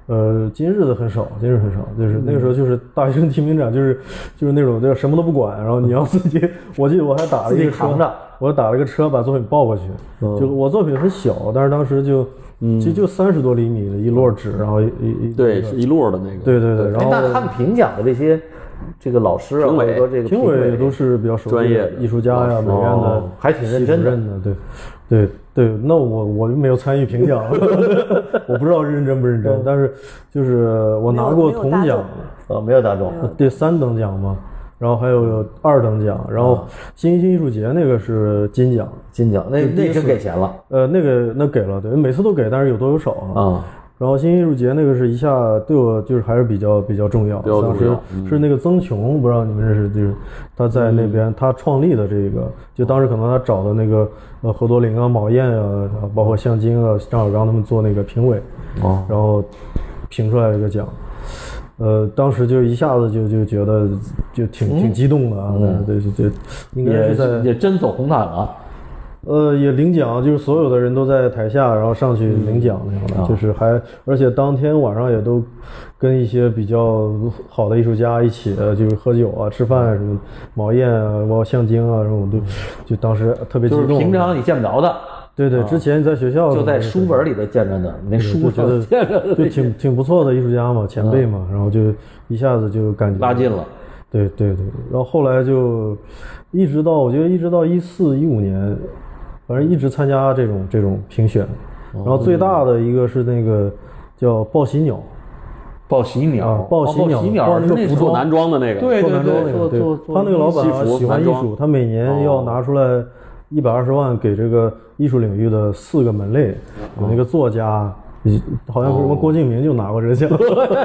呃，今日的很少，今日很少，就是那个时候就是大学生提名展，就是就是那种就什么都不管，然后你要自己，我记得我还打了一个车我打了个车把作品抱过去，嗯就我作品很小，但是当时就其实就三十多厘米的一摞纸，然后一一一对，是一摞的那个。对对对，然哎，后那他们评奖的这些这个老师啊，评委或者说这个评委也都是比较熟悉专业的艺术家呀、美院的哦。还挺认真的，对，对对。那我我就没有参与评奖，我不知道认真不认真，但是就是我拿过铜奖，呃没有大众，对三等奖嘛，然后还有二等奖，然后新兴艺术节那个是金奖，金奖那那真给钱了呃，那个那给了，对，每次都给，但是有多有少啊。啊。然后新艺术节那个是一下对我就是还是比较比较重要。当时是那个曾琼，不知道你们认识，就是他在那边他创立的这个，就当时可能他找的那个呃何多林啊、毛燕啊，包括向京啊、张小刚他们做那个评委，哦，然后评出来一个奖。呃，当时就一下子就就觉得就挺挺激动的啊，对对对，应该也是在也真走红毯了。呃，也领奖，就是所有的人都在台下，然后上去领奖那样的，就是还，而且当天晚上也都跟一些比较好的艺术家一起，呃就是喝酒啊、吃饭啊什么，毛燕啊，包括向京啊什么，我都就当时特别激就是动。平常你见不着的，对对，之前在学校就在书本里头见着的，那书上就觉得见着的就挺挺不错的艺术家嘛，前辈嘛，然后就一下子就感觉拉近了。对对对，然后后来就一直到我觉得一直到一四一五年，反正一直参加这种这种评选，然后最大的一个是那个叫报喜鸟，报喜鸟啊，报喜鸟哦报喜鸟是那做男装的那个，对对做男装那对，个，对做做，做他那个老板喜欢艺术，他每年要拿出来一百二十万给这个艺术领域的四个门类，有那个作家。好像什么郭敬明就拿过这个奖，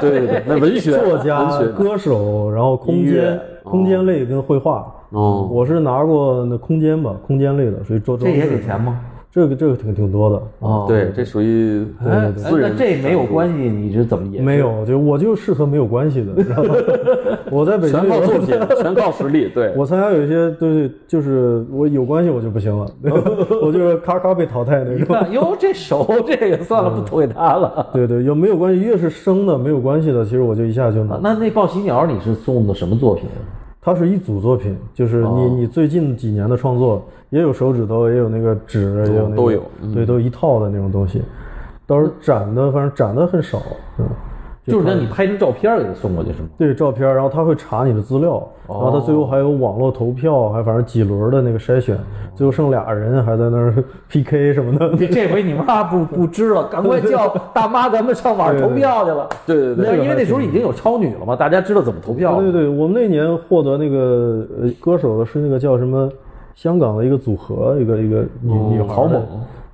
对对对，那文学 作家、歌手，然后空间、空间类跟绘画。哦，我是拿过那空间吧，空间类的，所以做这也给钱吗？这个这个挺挺多的，哦对，这属于私人那这没有关系，你是怎么演没有，就我就适合没有关系的，知道吗？我在北京全靠作品，全靠实力，对，我参加有一些对对，就是我有关系我就不行了，我就是咔咔被淘汰那一种。看哟，这熟，这个算了，不投给他了。对对，有没有关系？越是生的没有关系的，其实我就一下就拿。那那报喜鸟你是送的什么作品？它是一组作品，就是你、哦你最近几年的创作，也有手指头，也有那个纸，也有那个都有嗯对，都一套的那种东西。到时候展的，反正展的很少，嗯，就是让你拍张照片给他送过去是吗？对照片，然后他会查你的资料，然后他最后还有网络投票，还反正几轮的那个筛选，最后剩俩人还在那儿 PK 什么的。你这回你妈不不知了，赶快叫大妈，咱们上网上投票去了。对对对，那因为那时候已经有超女了嘛，大家知道怎么投票。对对对，我们那年获得那个呃歌手的是那个叫什么香港的一个组合，一个一个女、女孩的曹猛，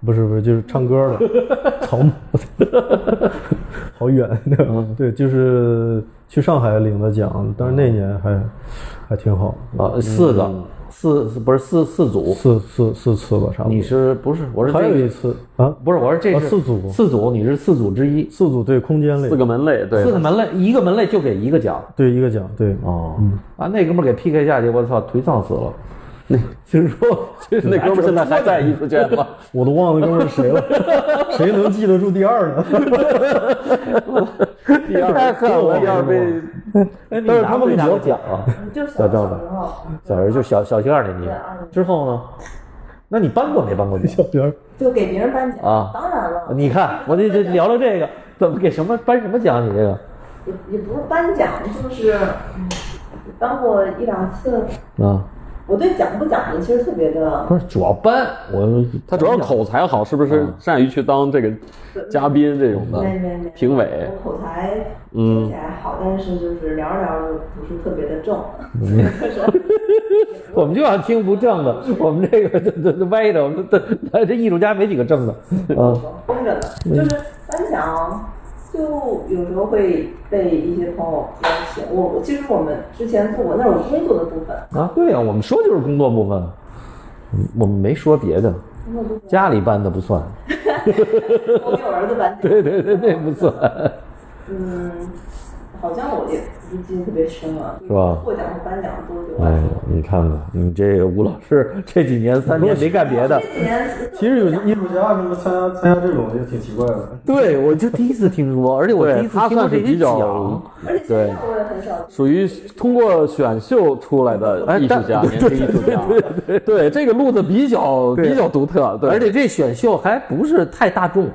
不是不是，就是唱歌的曹猛，好远。对，就是去上海领的奖，但是那年还还挺好，啊，四个，四四不是四四组。四四四次吧，差不多。你是不是？我是还有一，次啊，不是我是这是啊四组四组，你是四组之一。四组对空间类四个门类，对，四个门类，一个门类就给一个奖。对一个奖，对哦，啊，那哥们儿给 PK 下去，我操，颓丧死了。那 就是说，那哥们现在还在艺术圈吗？我都忘了哥们是谁了，谁能记得住第二呢？第二太狠了第二被但但是他们拿过比较奖啊，就是小赵的时候，小人就小小学二年级之后呢？那你颁过没颁过奖就给别人颁奖啊当然了，你看，我这这聊聊这个，怎么给什么颁什么奖？你这个也也不是颁奖，就是嗯颁过一两次。啊，我对讲不讲的其实特别的不是主要搬，我他主要口才好，是不是善于去当这个嘉宾这种的没没没评委？我口才嗯听起来好，但是就是聊着聊着不是特别的正。我们就要听不正的，我们这个这这这歪的，我们这这艺术家没几个正的，啊，绷着的，就是颁奖，就有时候会被一些朋友邀请。我我其实我们之前做过那是我工作的部分，啊，对呀、我们说就是工作部分，嗯我们没说别的，工作部分。家里搬的不算，我给我儿子搬的。对对对，那不算，嗯，好像我也不是记得特别深了，是吧？获奖和颁奖多久？哎，你看看，你这吴老师 这几年三年没干别的，这几年其实有艺术家什么参加参加这种就挺奇怪的。对我就第一次听说，而且我第一次听说这些算是比较奖，而且现在我也很少。属于通过选秀出来的艺术家，哎年轻艺术家，对对，这个路子比较比较独特，对，而且这选秀还不是太大众，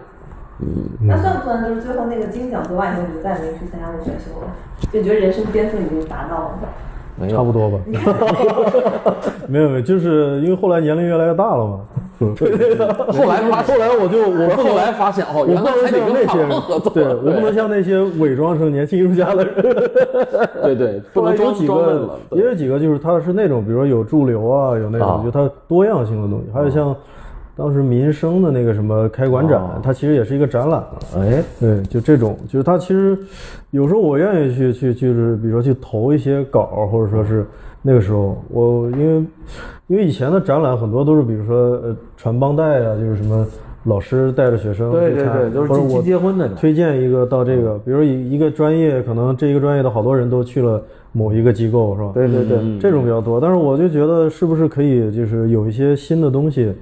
那算不算就是最后那个金奖得完以后，你就再也没去参加过选秀了？就觉得人生巅峰已经达到了。没有差不多吧，没有没有，就是因为后来年龄越来越大了嘛。后来发后来我就我后来发现哦，我不能原来像那些，对我不能像那些伪装成年轻艺术家的人。对对，不后来能装有几个，，也有几个就是他是那种，比如说有驻留啊，有那种，就它多样性的东西，还有像当时民生的那个什么开馆展，它其实也是一个展览。哎，对，就这种，就是它其实有时候我愿意去去就是比如说去投一些稿，或者说是那个时候我因为因为以前的展览很多都是比如说呃传帮带啊，就是什么老师带着学生对对对都是我结结婚推荐一个到这个，比如一一个专业，可能这一个专业的好多人都去了某一个机构，是吧？对对对，这种比较多，但是我就觉得是不是可以就是有一些新的东西，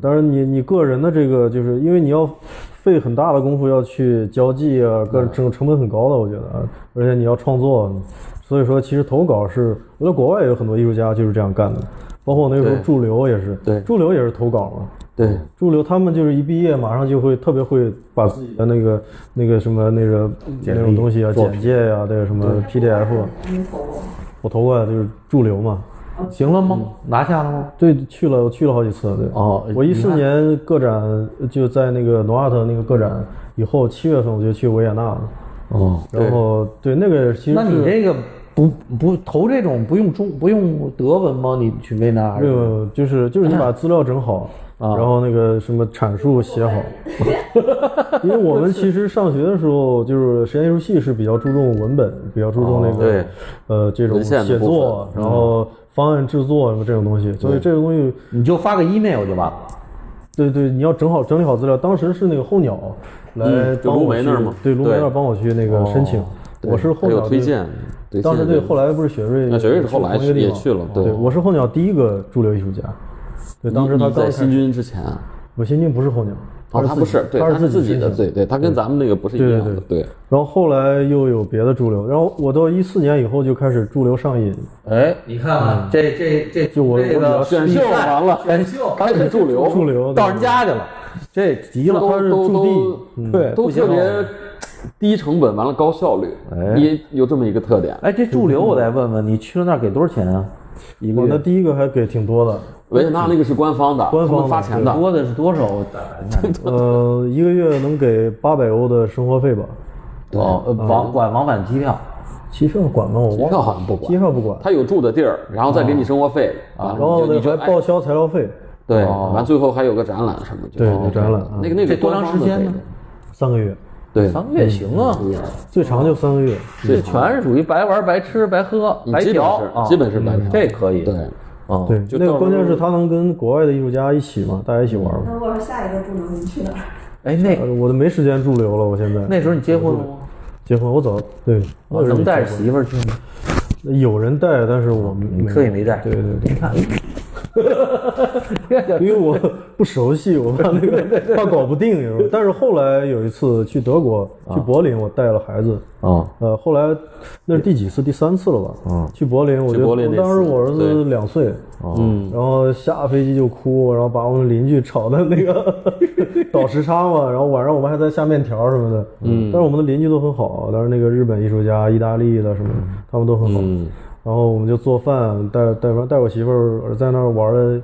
当然你你个人的这个就是因为你要费很大的功夫要去交际啊，各种成本很高的，我觉得啊，而且你要创作，所以说其实投稿是，我在国外也有很多艺术家就是这样干的，包括我那个时候驻留也是，对。驻留也是投稿嘛。对，驻留他们就是一毕业马上就会特别会把自己的那个那个什么那个那种东西啊，简介呀、那个什么 PDF，我投过，就是驻留嘛。行了吗？拿下了吗？对，去了，我去了好几次。对，哦我一四年个展就在那个诺瓦特那个个展以后，七月份我就去维也纳了。哦，然后对那个其实那你是这个不不投这种不用中不用德文吗？你去维纳？没有，就是就是你把资料整好，啊然后那个什么阐述写好。因为我们其实上学的时候，就是实验艺术系是比较注重文本，比较注重那个、对呃这种写作，然后方案制作什么这种东西，所以这个东西你就发个 email 就完了。对对，你要整好整理好资料。当时是那个候鸟来帮我去，梅那儿吗对，卢梅那儿帮我去那个申请。我是候鸟推荐，对当时对，后来不是雪瑞，那雪瑞是后来同一个地方也去了对对，我是候鸟第一个驻留艺术家。对，当时他在新，军之前，我新军不是候鸟，哦，他自己不是，对，他他是自己的，对对，他跟咱们那个不是一对对样的，对。然后后来又有别的驻留，然后我到一四年以后就开始驻留上瘾，哎，你看看这这这就我这个我比较选秀完了选秀开始驻留，驻留到人家去了，这急了。他是驻地嗯对都特别低成本，完了高效率，哎。也有这么一个特点。哎，这驻留我再问问你，去了那儿给多少钱啊？一个我那月第一个还给挺多的，维也纳那个是官方的，官方发钱的，多的是多少？呃，一个月能给八百欧的生活费吧，哦，呃往管往返机票。机票管吗？我，机票好像不管。机票不管，他有住的地儿，然后再给你生活费，啊，然后你还报销材料费，对，哦。完最后还有个展览什么，就对展览啊那个那个这多长时间呢？三个月，对，三个月行啊，最长就三个月。这全是属于白玩白吃白喝白嫖啊，基本是白嫖这可以。对，啊，对，那个关键是他能跟国外的艺术家一起嘛，大家一起玩嘛。那如果说下一个驻留，你去哪儿？哎，那呃我都没时间驻留了，我现在那时候你结婚了吗？结婚我走对，我能带着媳妇儿去吗？有人带，但是我们没可以没带。对对对，你看，因为我不熟悉，我怕那个怕搞不定。但是后来有一次去德国，去柏林，我带了孩子。啊，呃，后来那是第几次？第三次了吧？啊去柏林，我就当时我儿子两岁，嗯，然后下飞机就哭，然后把我们邻居吵的那个 倒时差嘛，然后晚上我们还在下面条什么的。嗯，但是我们的邻居都很好，当时那个日本艺术家、意大利的什么，他们都很好。嗯然后我们就做饭，带带完带我媳妇儿在那儿玩了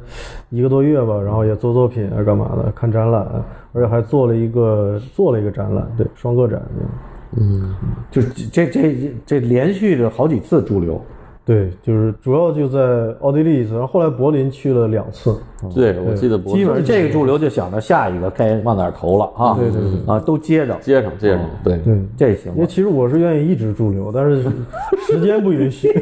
一个多月吧，然后也做作品啊，干嘛的，看展览，而且还做了一个做了一个展览，对，双个展嗯。就这这这这连续着好几次驻留。对，就是主要就在奥地利一次，然后后来柏林去了两次。对，我记得不基本上这个驻留就想着下一个该往哪儿投了啊，对对对。啊，都接着，接上接上，对，对，这行因为？其实我是愿意一直驻留，但是时间不允许。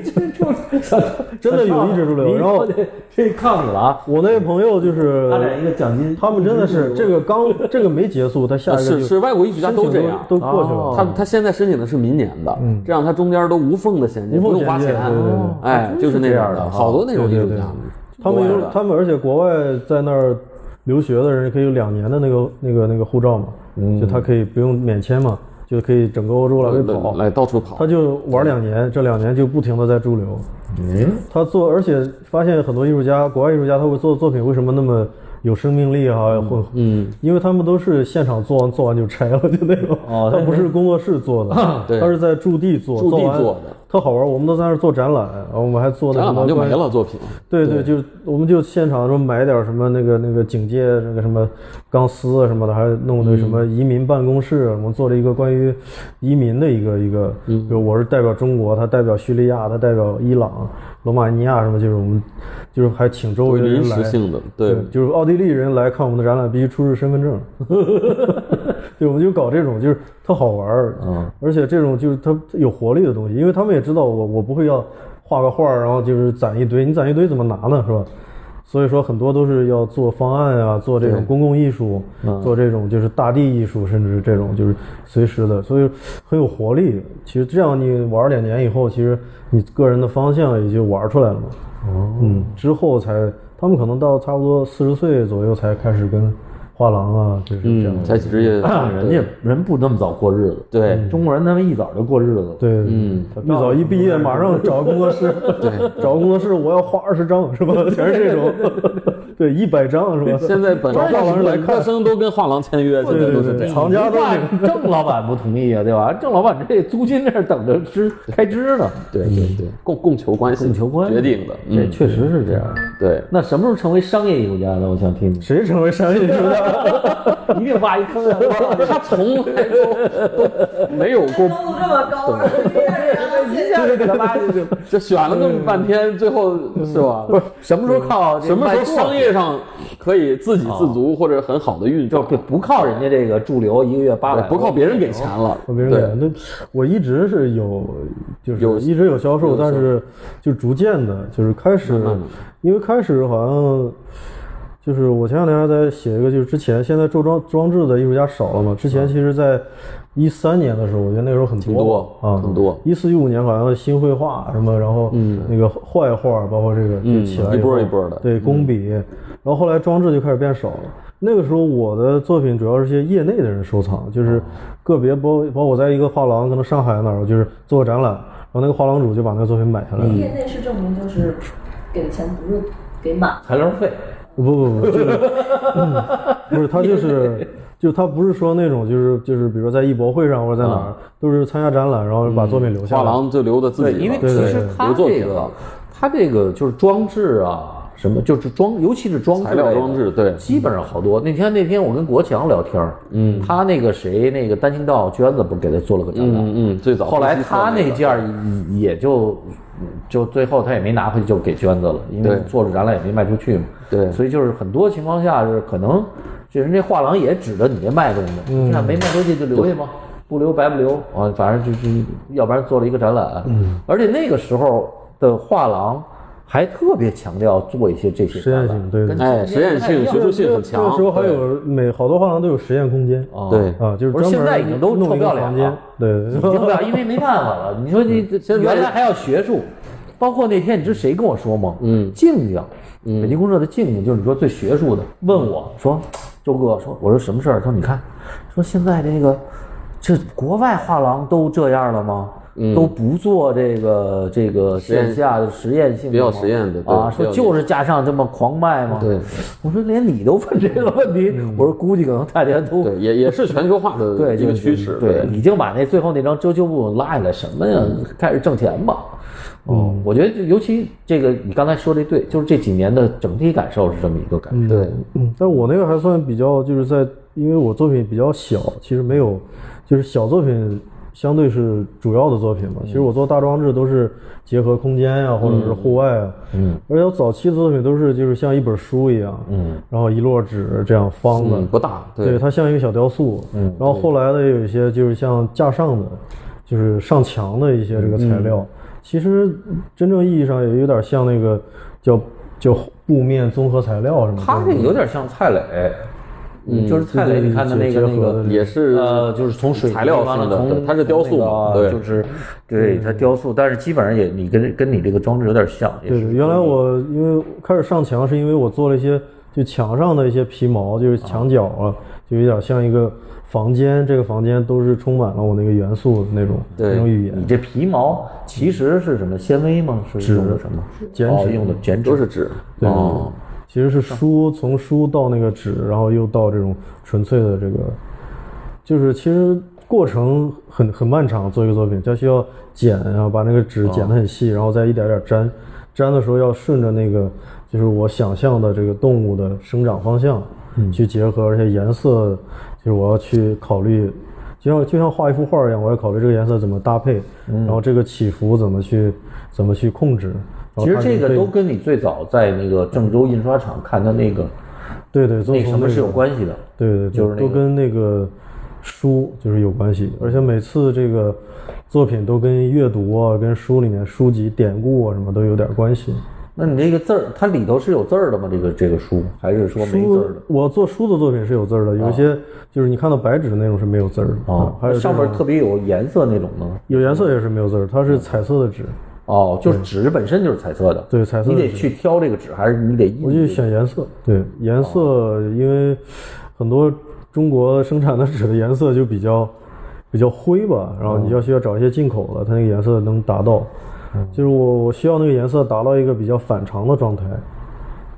真的有一直驻留，然后这这靠你了啊！我那个朋友就是他俩一个奖金，他们真的是这个刚这个没结束，他下一个是就是外国艺术家都这样，都过去哦了。他他现在申请的是明年的，这样他中间都无缝的衔接，不用花钱衔接对对对，哎，就是那样的的，好多那种艺术家，他们有他们，而且国外在那儿留学的人可以有两年的那个那个那个护照嘛，就他可以不用免签嘛，就可以整个欧洲来回跑。来到处跑他，就玩两年，这两年就不停的在驻留。嗯，他做，而且发现很多艺术家，国外艺术家他会做的作品为什么那么有生命力啊？或嗯，因为他们都是现场做完，做完就拆了，就那种。哦他不是工作室做的，对他是在驻地做，驻地完做的特好玩。我们都在那儿做展览，我们还做那展览就什么关没了作品，对对，就是我们就现场说买点什么那个那个警戒那个什么钢丝啊什么的，还弄那个什么移民办公室，我们做了一个关于移民的一个一个，比如我是代表中国，他代表叙利亚，他代表伊朗，罗马尼亚什么，就是我们就是还请周围的人临来，时性的，对，就是奥地利人来看我们的展览必须出示身份证，对，我们就搞这种就是特好玩儿，嗯，而且这种就是它有活力的东西，因为他们也知道我我不会要画个画儿，然后就是攒一堆，你攒一堆怎么拿呢，是吧？所以说很多都是要做方案啊、做这种公共艺术，做这种就是大地艺术，甚至这种就是随时的，所以很有活力。其实这样你玩儿两年以后，其实你个人的方向也就玩出来了嘛。哦，嗯，之后才他们可能到差不多四十岁左右才开始跟画廊啊，就是这样嗯，。才职业，人家人不那么早过日子，对。中国人他们一早就过日子了。对，嗯，一早一毕业马上找个工作室，对，找个工作室，我要画二十张是吧？全是这种，对，一百张是吧？现在本找画廊来看本科，生都跟画廊签约，现对对对，在都是这样。藏家都郑老板不同意啊，对吧？郑老板这租金这儿等着支开支呢，对对对，供供求关系，供求关系决定的，嗯，这确实是这样。对。那什么时候成为商业艺术家呢？我想听听。谁成为商业艺术家？一定挖一坑啊！他从来都都 没有过，高度这么高，一下 就给他拉进去了。这选了那么半天，最后是吧？不是什么时候靠什么时候商业上上可以自给自足或者很好的运就转，不不靠人家这个驻留一个月八百，不靠别人给钱了，对，那我一直是有，就是有一直有销售，但是就逐渐的，就是开始因为开始好像就是我前两天还在写一个，就是之前现在做装装置的艺术家少了嘛，之前其实在一三年的时候，我觉得那时候很挺多多啊，很多。一四一五年好像新绘画什么，然后那个坏画，包括这个就嗯起来一波一波的。嗯对工笔，然后后来装置就开始变少了。那个时候我的作品主要是一些业内的人收藏，就是个别包包括我在一个画廊，可能上海哪儿，就是做个展览，然后那个画廊主就把那个作品买下来了。业内是证明就是给的钱不是给满，材料费。不不不，就是、嗯、不是他就是就他不是说那种就是就是比如说在艺博会上或者在哪儿，都是参加展览，然后把作品留下来。画廊就留的自对，己了，因为其实它留作品这个，他这个就是装置啊，什么就是装，尤其是装置材料装置对。基本上好多。那天那天我跟国强聊天嗯，他那个谁，那个单行道娟子不是给他做了个展览，嗯嗯，最早后来他那那件儿也就就最后他也没拿回去，就给娟子了，因为做了展览也没卖出去嘛。对。所以就是很多情况下是可能，就人这画廊也指着你这卖东西，你看没卖出去就留下吧，不留白不留啊，反正就是要不然做了一个展览。嗯，而且那个时候的画廊还特别强调做一些这些实验性对对哎，实验性、学术性很强那强。个时候还有每好多画廊都有实验空间啊对啊，就是现在已经都弄不要脸个房间了，对，已经不要，因为没办法了。你说你这原来还要学术，包括那天你知谁跟我说吗？嗯静静，北京公社的静静，就是你说最学术的，问我说，周哥说，我说什么事儿？他说你看，说现在这个这国外画廊都这样了吗？都不做这个这个线下的实验性的比较实验的对啊，说就是加上这么狂卖吗？对，我说连你都问这个问题，我说估计可能大家都对，也也是全球化的对，一个趋势。对，已经把那最后那张遮羞布拉下来，什么呀？开始挣钱吧。哦，我觉得就尤其这个你刚才说的对，就是这几年的整体感受是这么一个感觉。对，嗯，但我那个还算比较，就是在，因为我作品比较小，其实没有，就是小作品相对是主要的作品嘛。其实我做大装置都是结合空间呀、或者是户外啊，嗯，而且我早期的作品都是就是像一本书一样，嗯，然后一摞纸这样方的，嗯，不大，对，它像一个小雕塑，嗯，然后后来的有一些就是像架上的，就是上墙的一些这个材料，其实真正意义上也有点像那个叫叫布面综合材料什么的。他这个有点像蔡磊，嗯，就是蔡磊，你看他那个那个也是呃，就是从水材料性的完了从它是雕塑嘛对从那个就是对它雕塑，但是基本上也你跟跟你这个装置有点像，对，原来我因为开始上墙，是因为我做了一些就墙上的一些皮毛，就是墙角啊，就有点像一个房间，这个房间都是充满了我那个元素的那种对那种语言你。这皮毛其实是什么纤维吗？是用的什么？剪纸哦用的剪纸都是纸。对哦，其实是书从书到那个纸，然后又到这种纯粹的这个，就是其实过程很很漫长，做一个作品，它需要剪啊，把那个纸剪得很细，然后再一点点粘，粘的时候要顺着那个就是我想象的这个动物的生长方向去结合，而且颜色就是我要去考虑。就像就像画一幅画一样，我要考虑这个颜色怎么搭配，然后这个起伏怎么去怎么去控制，其实这个都跟你最早在那个郑州印刷厂看的那个对对，都那什么是有关系的。对对，就是那个都跟那个书就是有关系，而且每次这个作品都跟阅读啊、跟书里面书籍典故啊什么都有点关系。那你这个字儿，它里头是有字儿的吗？这个这个书还是说没字儿的？我做书的作品是有字儿的，有一些就是你看到白纸的那种是没有字儿的哦啊，还有上面特别有颜色那种呢？有颜色也是没有字儿，它是彩色的纸，哦，就是纸本身就是彩色的。对彩色你得去挑这个纸，还是你得印我就？选颜色，对颜色，因为很多中国生产的纸的颜色就比较比较灰吧，然后你要需要找一些进口的，它那个颜色能达到，就是我我需要那个颜色达到一个比较反常的状态，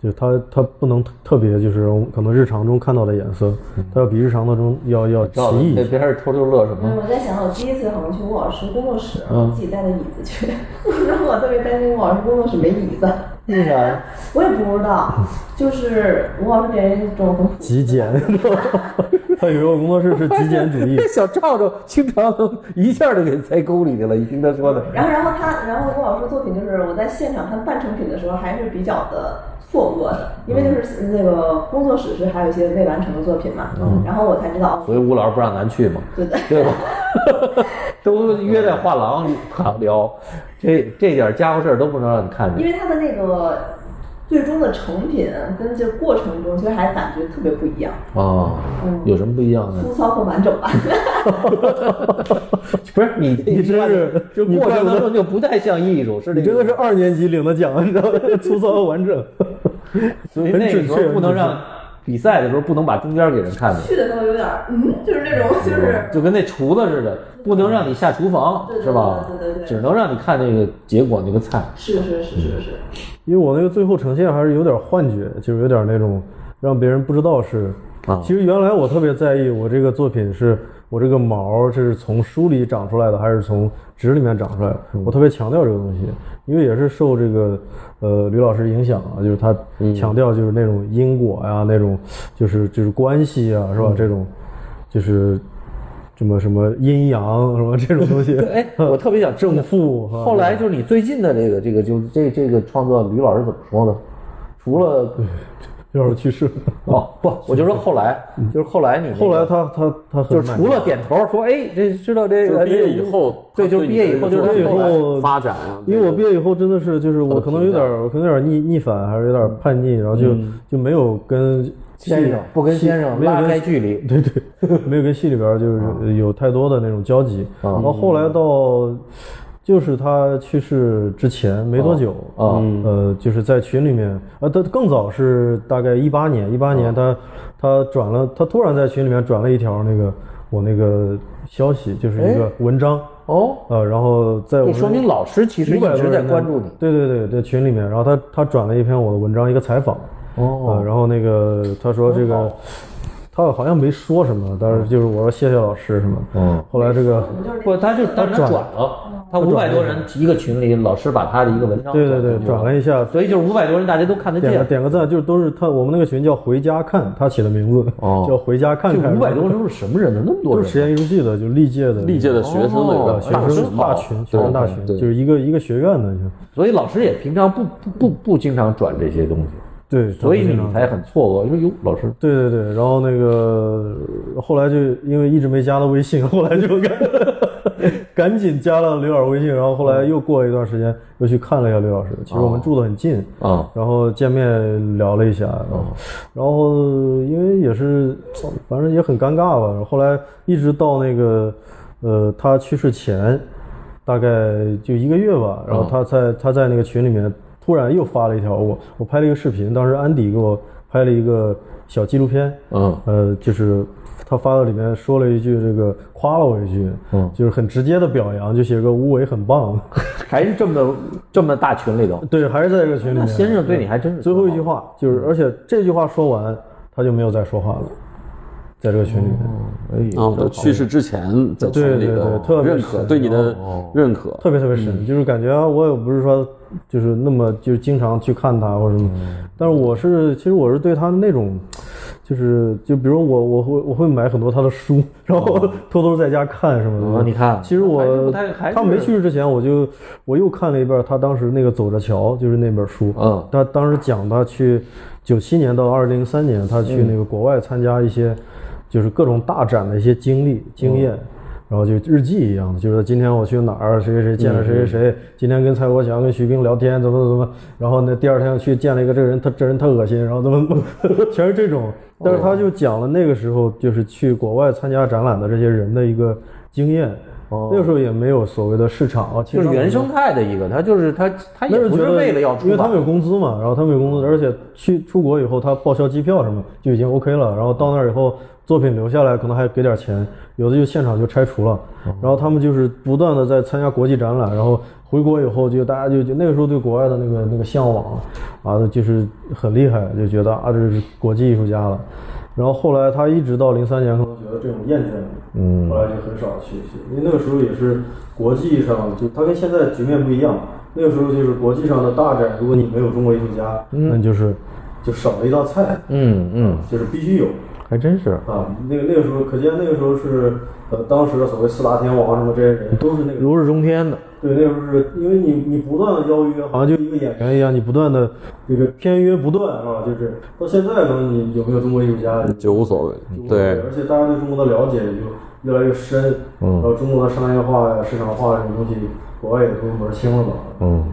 就是它它不能特特别就是我们可能日常中看到的颜色，它要比日常当中要要奇异一些。边是偷偷乐什嗯，么？我在想，我第一次好像去吴老师工作室，我自己带的椅子去，然后我特别担心吴老师工作室没椅子。为啥呀？我也不知道，就是吴老师给人一种很朴极简，他以为我工作室是极简主义这，小赵赵经常能一下就给栽沟里去了，一听他说的。然后，然后他，然后吴老师的作品就是我在现场看半成品的时候，还是比较的错愕的，因为就是那个工作室是还有一些未完成的作品嘛，嗯然后我才知道，所以吴老师不让咱去嘛，对的，对吧？都约在画廊 聊，这这点家伙事儿都不能让你看见。因为他的那个最终的成品跟这过程中，其实还感觉特别不一样，哦，有什么不一样呢？粗糙和完整吧。不是你你真是就过程当中就不太像艺术，是这个你真的是二年级领的奖，你知道吗？粗糙和完整，所以那个时候不能让比赛的时候不能把中间给人看见。去的时候有点儿，嗯，就是那种，就是就跟那厨子似的，不能让你下厨房，对对是吧？对对对对只能让你看那个结果那个菜。是是是是是，因为我那个最后呈现还是有点幻觉，就是有点那种让别人不知道是。啊其实原来我特别在意我这个作品是我这个毛是从书里长出来的，还是从纸里面长出来的。我特别强调这个东西，因为也是受这个呃吕老师影响啊，就是他强调就是那种因果呀、那种就是就是关系啊，是吧？这种就是什么什么阴阳什么这种东西。哎，我特别想正负啊后来就是你最近的这个这个，就是这这个创作，吕老师怎么说呢？除了吕老师去世了，哦不，我就说后来，就是后来你那个后来他他他很就是除了点头说，哎，这知道这个毕业以后，对，就是毕业以后就是毕业以后发展啊，因为我毕业以后真的是，就是我可能有点可能有点逆逆反，还是有点叛逆，然后就就没有跟先生不跟先生拉开距离，对对，没有跟戏里边儿就是有太多的那种交集。啊。然后后来到就是他去世之前没多久啊呃，就是在群里面，呃，他更早是大概一八年，一八啊年他他转了，他突然在群里面转了一条那个我那个消息，就是一个文章。哦，呃，然后在我们这说明老师其实一直在关注你。对对对，在群里面，然后他他转了一篇我的文章，一个采访。哦呃，然后那个他说这个，他好像没说什么，但是就是我说谢谢老师什么。嗯后来这个，不，他就当时转了，他五百多人一个群里，老师把他的一个文章对对对，转了一下，所以就是五百多人大家都看得点个见。点个赞，就是都是他我们那个群叫回家看，他起的名字哦。叫回家看看。这五百多人都是什么人呢？那么多人都是实验艺术系的，就历届的历届的学生的一哦个学生大群学生大群，对就是一个一个学院的，就。所以老师也平常不不不不经常转这些东西，对，所以你才很错愕，因为哟，老师。对对对，然后那个后来就因为一直没加他微信，后来就赶 赶紧加了刘老师微信，然后后来又过了一段时间，又去看了一下刘老师。其实我们住得很近，啊，然后见面聊了一下，然后然后因为也是反正也很尴尬吧，后后来一直到那个呃他去世前大概就一个月吧，然后他在他在那个群里面突然又发了一条我我拍了一个视频，当时安迪给我拍了一个小纪录片，嗯。呃，就是他发到里面说了一句这个夸了我一句，嗯。就是很直接的表扬，就写个吴伟很棒，还是这么的这么大群里头，对，还是在这个群里面。那先生对你还真是最后一句话就是，而且这句话说完，他就没有再说话了，在这个群里面。哎啊，就去世之前在群里对对的对特别认可，对你的认可，特别特别深，就是感觉啊，我也不是说就是那么就是经常去看他或者什么，但是我是其实我是对他的那种，就是就比如我我会我会买很多他的书，然后偷偷在家看什么的。哦你看。其实我他没去世之前，我就我又看了一遍他当时那个走着瞧，就是那本书。嗯。他当时讲他去九七年到二零零三年，他去那个国外参加一些就是各种大展的一些经历经验。然后就日记一样的，就是今天我去哪儿，谁谁谁见了谁谁谁，今天跟蔡国强、跟徐冰聊天，怎么怎么，然后呢，第二天去见了一个这个人，他这人特恶心，然后怎么怎么，全是这种。但是他就讲了那个时候就是去国外参加展览的这些人的一个经验。那个时候也没有所谓的市场啊，就是原生态的一个，他就是他他也不是为了要出版因为他们有工资嘛，然后他们有工资，而且去出国以后，他报销机票什么就已经 OK 了，然后到那儿以后，作品留下来可能还给点钱，有的就现场就拆除了，然后他们就是不断的在参加国际展览，然后回国以后就大家就就那个时候对国外的那个那个向往啊，就是很厉害，就觉得啊这是国际艺术家了。然后后来他一直到零三年，可能觉得这种厌倦了，嗯，后来就很少去去，因为那个时候也是国际上，就他跟现在局面不一样，那个时候就是国际上的大展，如果你没有中国艺术家，那你就是就少了一道菜，嗯嗯，就是必须有还真是。啊。那个那个时候，可见那个时候是呃当时的所谓四大天王什么这些人都是那个如日中天的，对，那时候是因为你你不断的邀约，好像就一个演员一样，你不断的这个片约不断啊，就是到现在可能你有没有中国艺术家就无所谓对而且大家对中国的了解也就越来越深，嗯然后中国的商业化呀、市场化这种东西，国外也都门儿清了吧？嗯，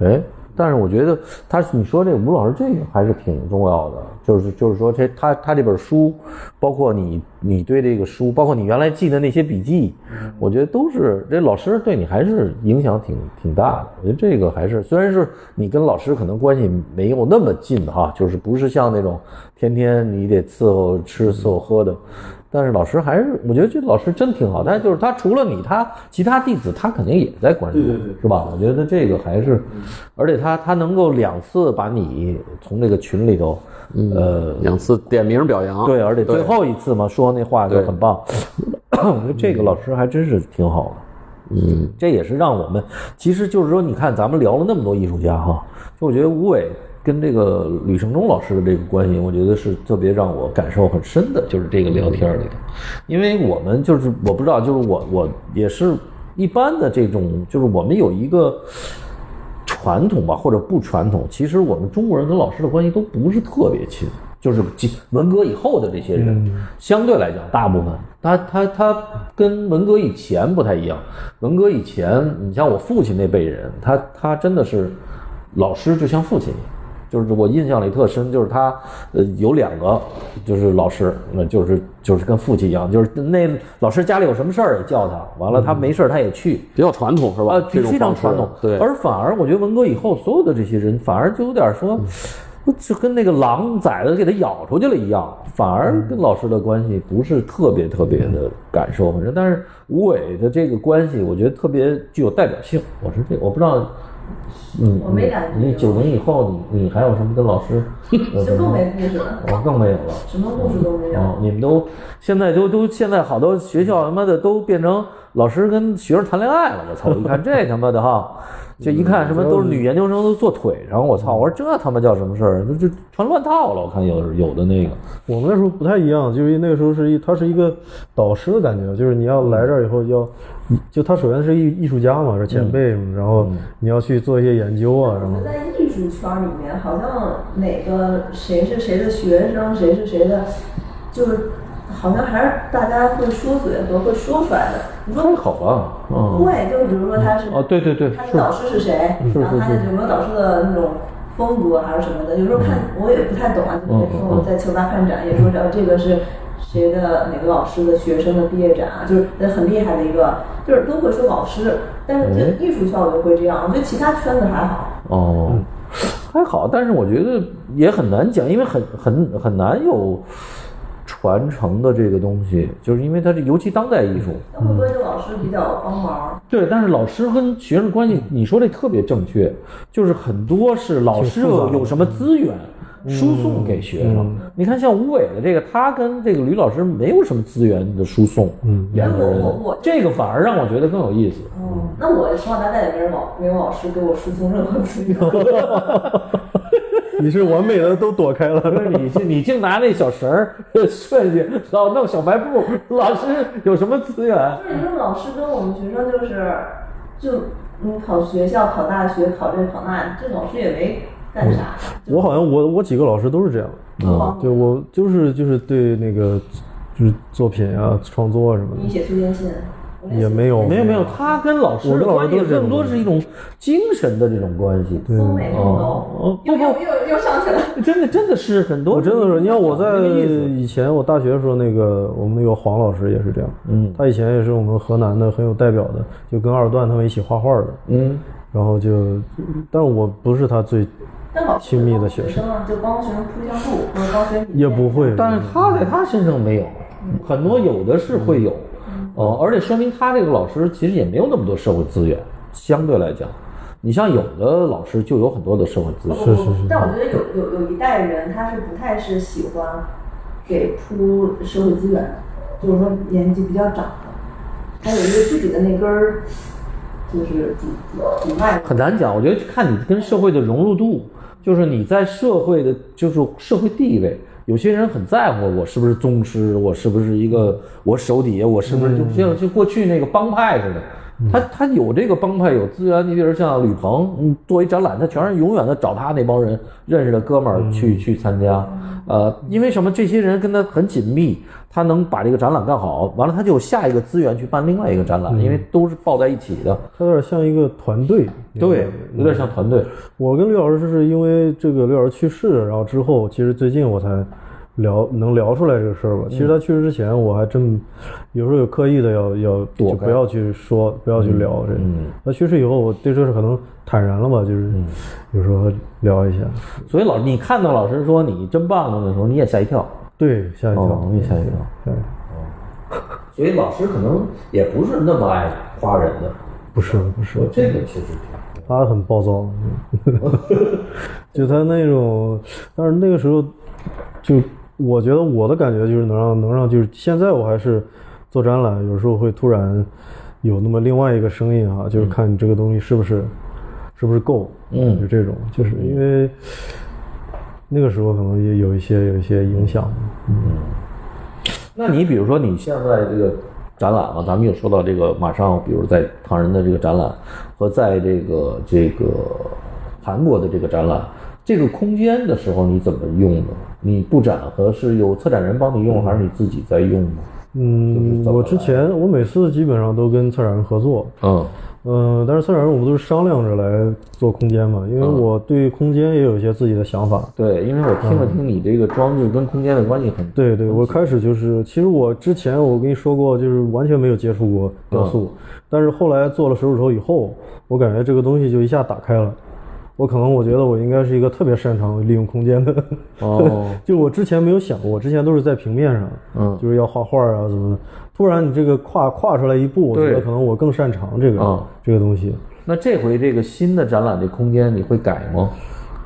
哎，但是我觉得他你说这个吴老师这个还是挺重要的，就是就是说这他他这本书，包括你你对这个书，包括你原来记的那些笔记，我觉得都是这老师对你还是影响挺挺大的。我觉得这个还是虽然是你跟老师可能关系没有那么近哈，就是不是像那种天天你得伺候吃伺候喝的。但是老师还是，我觉得这老师真挺好。但是就是他除了你，他其他弟子他肯定也在关注，对对对是吧？我觉得这个还是，而且他他能够两次把你从这个群里头，呃，两次点名表扬，对，而且最后一次嘛说那话就很棒。我觉得这个老师还真是挺好的。嗯，这也是让我们，其实就是说，你看咱们聊了那么多艺术家哈，就我觉得吴伟跟这个吕胜中老师的这个关系，我觉得是特别让我感受很深的，就是这个聊天里头，因为我们就是我不知道，就是我我也是一般的这种，就是我们有一个传统吧，或者不传统，其实我们中国人跟老师的关系都不是特别亲，就是即文革以后的这些人，相对来讲，大部分他他他跟文革以前不太一样。文革以前，你像我父亲那辈人，他他真的是老师就像父亲一样。就是我印象里特深，就是他，呃，有两个，就是老师，那就是就是跟父亲一样，就是那老师家里有什么事儿也叫他，完了他没事儿他也去，比较传统是吧？啊，这种非常传统。对，而反而我觉得文革以后，所有的这些人反而就有点说，就跟那个狼崽子给他咬出去了一样，反而跟老师的关系不是特别特别的感受。反正，但是吴伟的这个关系，我觉得特别具有代表性。我是这，我不知道。嗯，我没感觉你九零以后，你你还有什么跟老师？呃就更没故事了，我更没有了。什么故事都没有。哦，你们都现在都都现在好多学校他妈的都变成老师跟学生谈恋爱了，我操！一看这他妈的哈，就一看什么都是女研究生都坐腿上，我操！我说这他妈叫什么事儿？就就全乱套了！我看有有的那个，我们那时候不太一样，就是那个时候是一，他是一个导师的感觉，就是你要来这儿以后要，就他首先是艺艺术家嘛，是前辈嘛，然后你要去做一些研究啊，然后我觉得在艺术圈里面，好像哪个谁是谁的学生，谁是谁的，就是好像还是大家会说嘴和会说出来的。你说还好吧？嗯，对，就是比如说他是哦，对对对，他的导师是谁，是然后他是有没有导师的那种风格还是什么的，有时候看我也不太懂啊。就嗯比如说我在球大看展，也说这这个是谁的哪个老师的学生的毕业展啊，就是很厉害的一个，就是都会说老师，但是就艺术圈我就会这样，我觉得其他圈子还好。哦，还好，但是我觉得也很难讲，因为很很很难有传承的这个东西，就是因为它这尤其当代艺术，那会不会有老师比较帮忙？对，但是老师跟学生关系，你说这特别正确，就是很多是老师有有什么资源。输送给学生，你看像吴伟的这个，他跟这个吕老师没有什么资源的输送，嗯，两个人我我我，这个反而让我觉得更有意思。嗯，那我从小到大也没人老没有老师给我输送任何资源。你是完美的都躲开了。不是你净你净拿那小绳儿 顺去，老弄小白布，老师有什么资源？就是你说老师跟我们学生就是，就你考学校、考大学、考这考那，这老师也没干啥。就我好像我我几个老师都是这样，帮对我就是就是对那个就是作品啊、创作啊什么的你写推荐信，也没有。没有没有，他跟老师我跟老师的关系更多是一种精神的这种关系。风美这么哦高，又又又又上去了。真的真的是很多，我真的是，你看我在以前我大学的时候，那个我们那个黄老师也是这样，嗯。他以前也是我们河南的很有代表的，就跟二段他们一起画画的，嗯，然后就，但我不是他最但老亲密的学生。就帮学生铺一张路，或者帮学生也不会，但是他在他身上没有，很多有的是会有，呃，而且说明他这个老师其实也没有那么多社会资源，相对来讲，你像有的老师就有很多的社会资源，是是是但我觉得有有有一代人，他是不太是喜欢给铺社会资源的，就是说年纪比较长的，他有一个自己的那根儿，就是主主主脉。很难讲。我觉得看你跟社会的融入度，就是你在社会的，就是社会地位。有些人很在乎我是不是宗师，我是不是一个我手底下我是不是就像就过去那个帮派似的。他他有这个帮派有资源，你比如像吕鹏，嗯，作为展览，他全是永远的找他那帮人认识的哥们儿去去参加，呃，因为什么？这些人跟他很紧密，他能把这个展览干好，完了他就有下一个资源去办另外一个展览，因为都是抱在一起的，他有点像一个团队，对，有点像团队。我跟刘老师是因为这个刘老师去世，然后之后，其实最近我才聊能聊出来这个事儿吧。其实他去世之前，我还真有时候有刻意的要要躲不要去说，不要去聊这个。他去世以后，我对这事可能坦然了吧，就是有时候聊一下。所以老你看到老师说你真棒了的时候，你也吓一跳，对，吓一跳哦，，你也吓一跳。对，所以老师可能也不是那么爱夸人的，不是不是，这个其实他很暴躁，就他那种，但是那个时候，就我觉得我的感觉就是能让能让就是现在我还是做展览，有时候会突然有那么另外一个声音哈，就是看你这个东西是不是是不是够，嗯。就这种，就是因为那个时候可能也有一些有一些影响，嗯那你比如说你现在这个展览啊，咱们又说到这个，马上比如在唐人的这个展览和在这个这个韩国的这个展览，这个空间的时候你怎么用呢？你布展和是有策展人帮你用，还是你自己在用呢？嗯，我之前我每次基本上都跟策展人合作，嗯嗯，但是策展人我们都是商量着来做空间嘛，因为嗯我对空间也有一些自己的想法。对，因为我听了听你这个装置跟空间的关系很对对，我开始就是，其实我之前我跟你说过，就是完全没有接触过雕塑，但是后来做了手指头以后，我感觉这个东西就一下打开了。我可能我觉得我应该是一个特别擅长利用空间的，哦。就我之前没有想过，我之前都是在平面上，嗯。就是要画画啊怎么的。突然你这个跨跨出来一步，我觉得可能我更擅长这个、嗯。这个东西。那这回这个新的展览这空间你会改吗？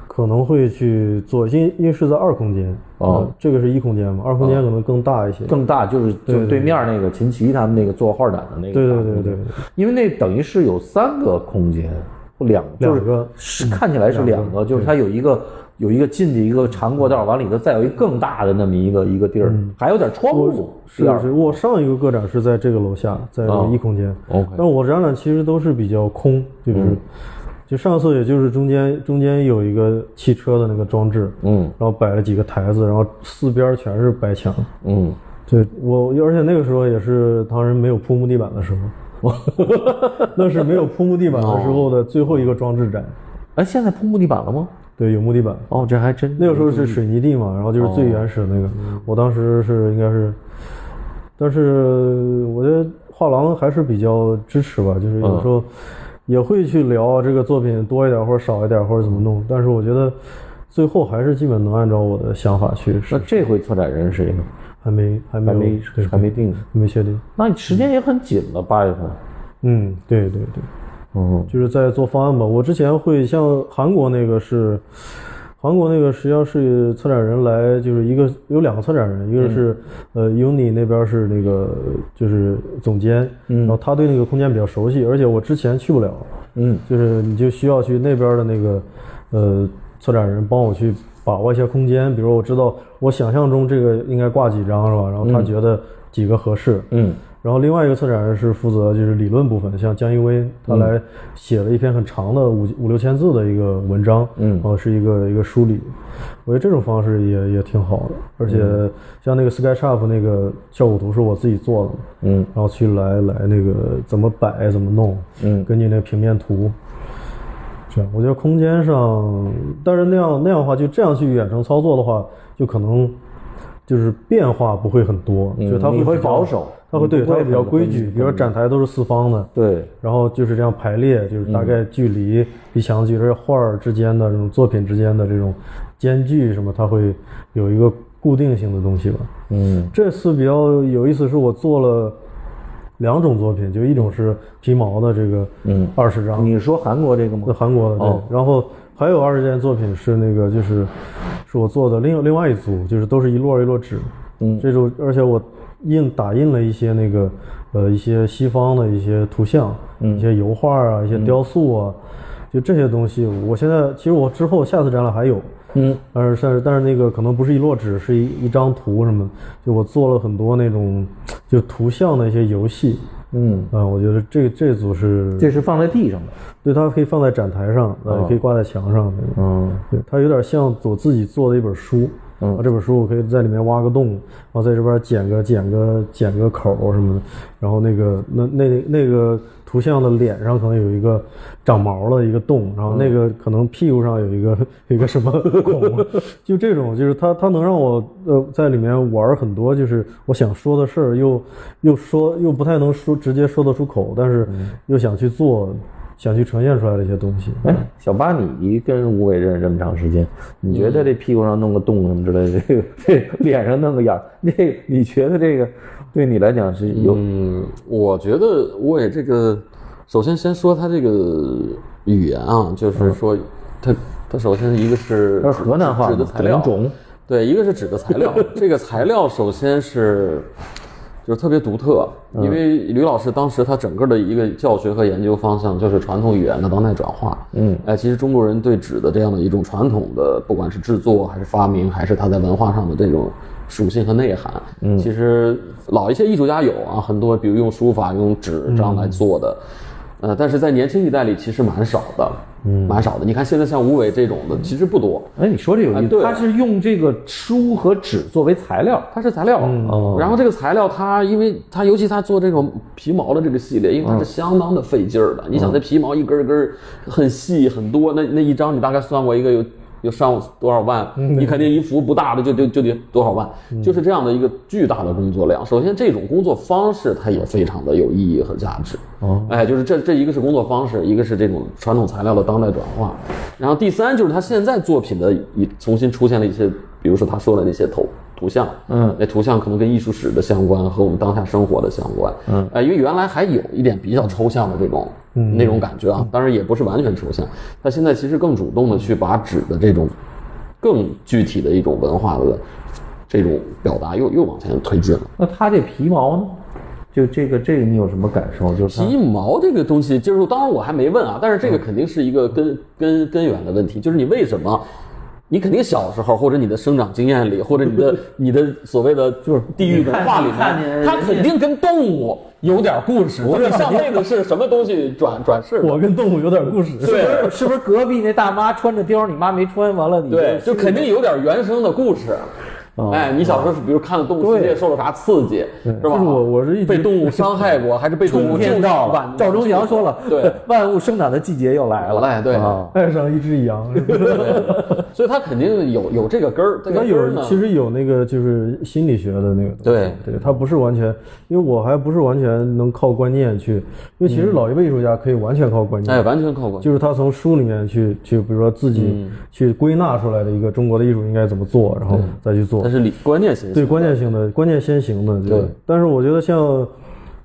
可能会去做，因因为是在二空间，哦。呃这个是一空间嘛，二空间可能更大一些。更大就是就对面那个秦琪他们那个做画展的那个对对对对，因为那等于是有三个空间，两就是两个是看起来是两个，就是它有一个有一个进去一个长过道，完了里头再有一个更大的那么一个一个地儿，还有点窗户。是是，我上一个个展是在这个楼下，在哦一空间。但我展览其实都是比较空，就是、就上次也就是中间中间有一个汽车的那个装置，嗯然后摆了几个台子，然后四边全是白墙。嗯，对我，而且那个时候也是唐人没有铺木地板的时候，那是没有铺木地板的时候的最后一个装置展。哎，现在铺木地板了吗？对，有木地板。哦，这还真那个时候是水泥地嘛，然后就是最原始的那个。我当时是应该是，但是我觉得画廊还是比较支持吧，就是有时候也会去聊这个作品多一点或者少一点或者怎么弄，但是我觉得最后还是基本能按照我的想法去那这回策展人是谁呢？还没还没还没对还没定。还没确定。那你时间也很紧了，八月份。嗯，对对对。嗯就是在做方案吧。我之前会像韩国那个是，韩国那个实际上是策展人来，就是一个有两个策展人，一个是、呃 Uni 那边是那个就是总监，然后他对那个空间比较熟悉，而且我之前去不了，嗯就是你就需要去那边的那个呃策展人帮我去把握一下空间，比如我知道我想象中这个应该挂几张是吧？然后他觉得几个合适，嗯。然后另外一个策展人是负责就是理论部分，像江一威，他来写了一篇很长的五五六千字的一个文章，嗯。然后是一个一个梳理，我觉得这种方式也也挺好的，而且像那个 SketchUp 那个效果图是我自己做的，嗯。然后去来来那个怎么摆怎么弄，嗯。根据那个平面图，这样我觉得空间上，但是那样那样的话，就这样去远程操作的话，就可能就是变化不会很多，嗯就它你会保守它会对它会比较规矩，比如说展台都是四方的，对，然后就是这样排列，就是大概距离离墙距离画儿之间的这种作品之间的这种间距什么，它会有一个固定性的东西吧。嗯这次比较有意思，是我做了两种作品，就一种是皮毛的这个嗯。二十张，你说韩国这个吗？那？韩国的对，哦。然后还有二十件作品是那个就是是我做的另另外一组，就是都是一摞一摞纸，嗯。这种而且我印打印了一些那个呃一些西方的一些图像，嗯。一些油画啊，一些雕塑啊，就这些东西，我现在其实我之后下次展览还有。嗯但是但是但是那个可能不是一摞纸，是一一张图什么，就我做了很多那种就图像的一些游戏，嗯，啊、我觉得这这组是这是放在地上的。对，它可以放在展台上，呃，也可以挂在墙上。嗯对，它有点像我自己做的一本书。嗯。啊，这本书我可以在里面挖个洞，然后在这边剪个剪个剪个口什么的，然后那个那那那个图像的脸上可能有一个长毛了一个洞，然后那个可能屁股上有一个有一个什么 孔，就这种，就是它它能让我呃在里面玩很多，就是我想说的事儿，又又说又不太能说直接说得出口，但是又想去做，想去呈现出来的一些东西。哎，小八，你跟吴伟认识这么长时间，你觉得这屁股上弄个洞什么之类的，这个这脸上弄个眼儿，这个你觉得这个对你来讲是有嗯，我觉得吴伟这个，首先先说他这个语言啊，就是说他他首先一个是他是河南话指的材料对，一个是指的材料，这个材料首先是就是特别独特，因为吕老师当时他整个的一个教学和研究方向就是传统语言的当代转化。嗯，哎，其实中国人对纸的这样的一种传统的，不管是制作还是发明，还是它在文化上的这种属性和内涵，嗯，其实老一些艺术家有啊，很多比如用书法、用纸这样来做的，呃，但是在年轻一代里其实蛮少的，嗯，蛮少的。你看现在像吴伟这种的，其实不多。哎，你说这有意思，他是用这个书和纸作为材料，它是材料，哦然后这个材料它，因为它尤其它做这种皮毛的这个系列，因为它是相当的费劲儿的。你想这皮毛一根根儿很细很多，那那一张你大概算过一个有有上多少万，你肯定一幅不大的就就就得多少万，就是这样的一个巨大的工作量。首先这种工作方式它也非常的有意义和价值。哦，哎，就是这这一个是工作方式，一个是这种传统材料的当代转化，然后第三就是他现在作品的一重新出现了一些，比如说他说的那些图图像，嗯那图像可能跟艺术史的相关和我们当下生活的相关，嗯，哎，因为原来还有一点比较抽象的这种、那种感觉啊，当然也不是完全抽象，他现在其实更主动的去把纸的这种更具体的一种文化的这种表达又又往前推进了。那他这皮毛呢？就这个这个你有什么感受？就是皮毛这个东西，就是当然我还没问啊，但是这个肯定是一个根根根源的问题，就是你为什么？你肯定小时候或者你的生长经验里，或者你的 你的所谓的就是地域文化里你看见面，它肯定跟动物有点故事。你上辈子是什么东西转转世？我跟动物有点故事。对是不是隔壁那大妈穿着貂，你妈没穿，完了你对，就肯定有点原生的故事。哦哎，你小时候是比如看了《动物世界》，受了啥刺激，是吧？就是我我是一被动物伤害过，还是被动物春天救到了，赵忠祥说了，对，万物生长的季节又来了，来对啊爱上一只羊，所以他肯定有有这个根儿。这个它根儿呢有其实有那个就是心理学的那个东西对对，他不是完全，因为我还不是完全能靠观念去，因为其实老一辈艺术家可以完全靠观念，哎，完全靠过。就是他从书里面去去，比如说自己去归纳出来的一个中国的艺术应该怎么做，然后再去做它，是理观念型。对关键性的关键先行的，对。但是我觉得像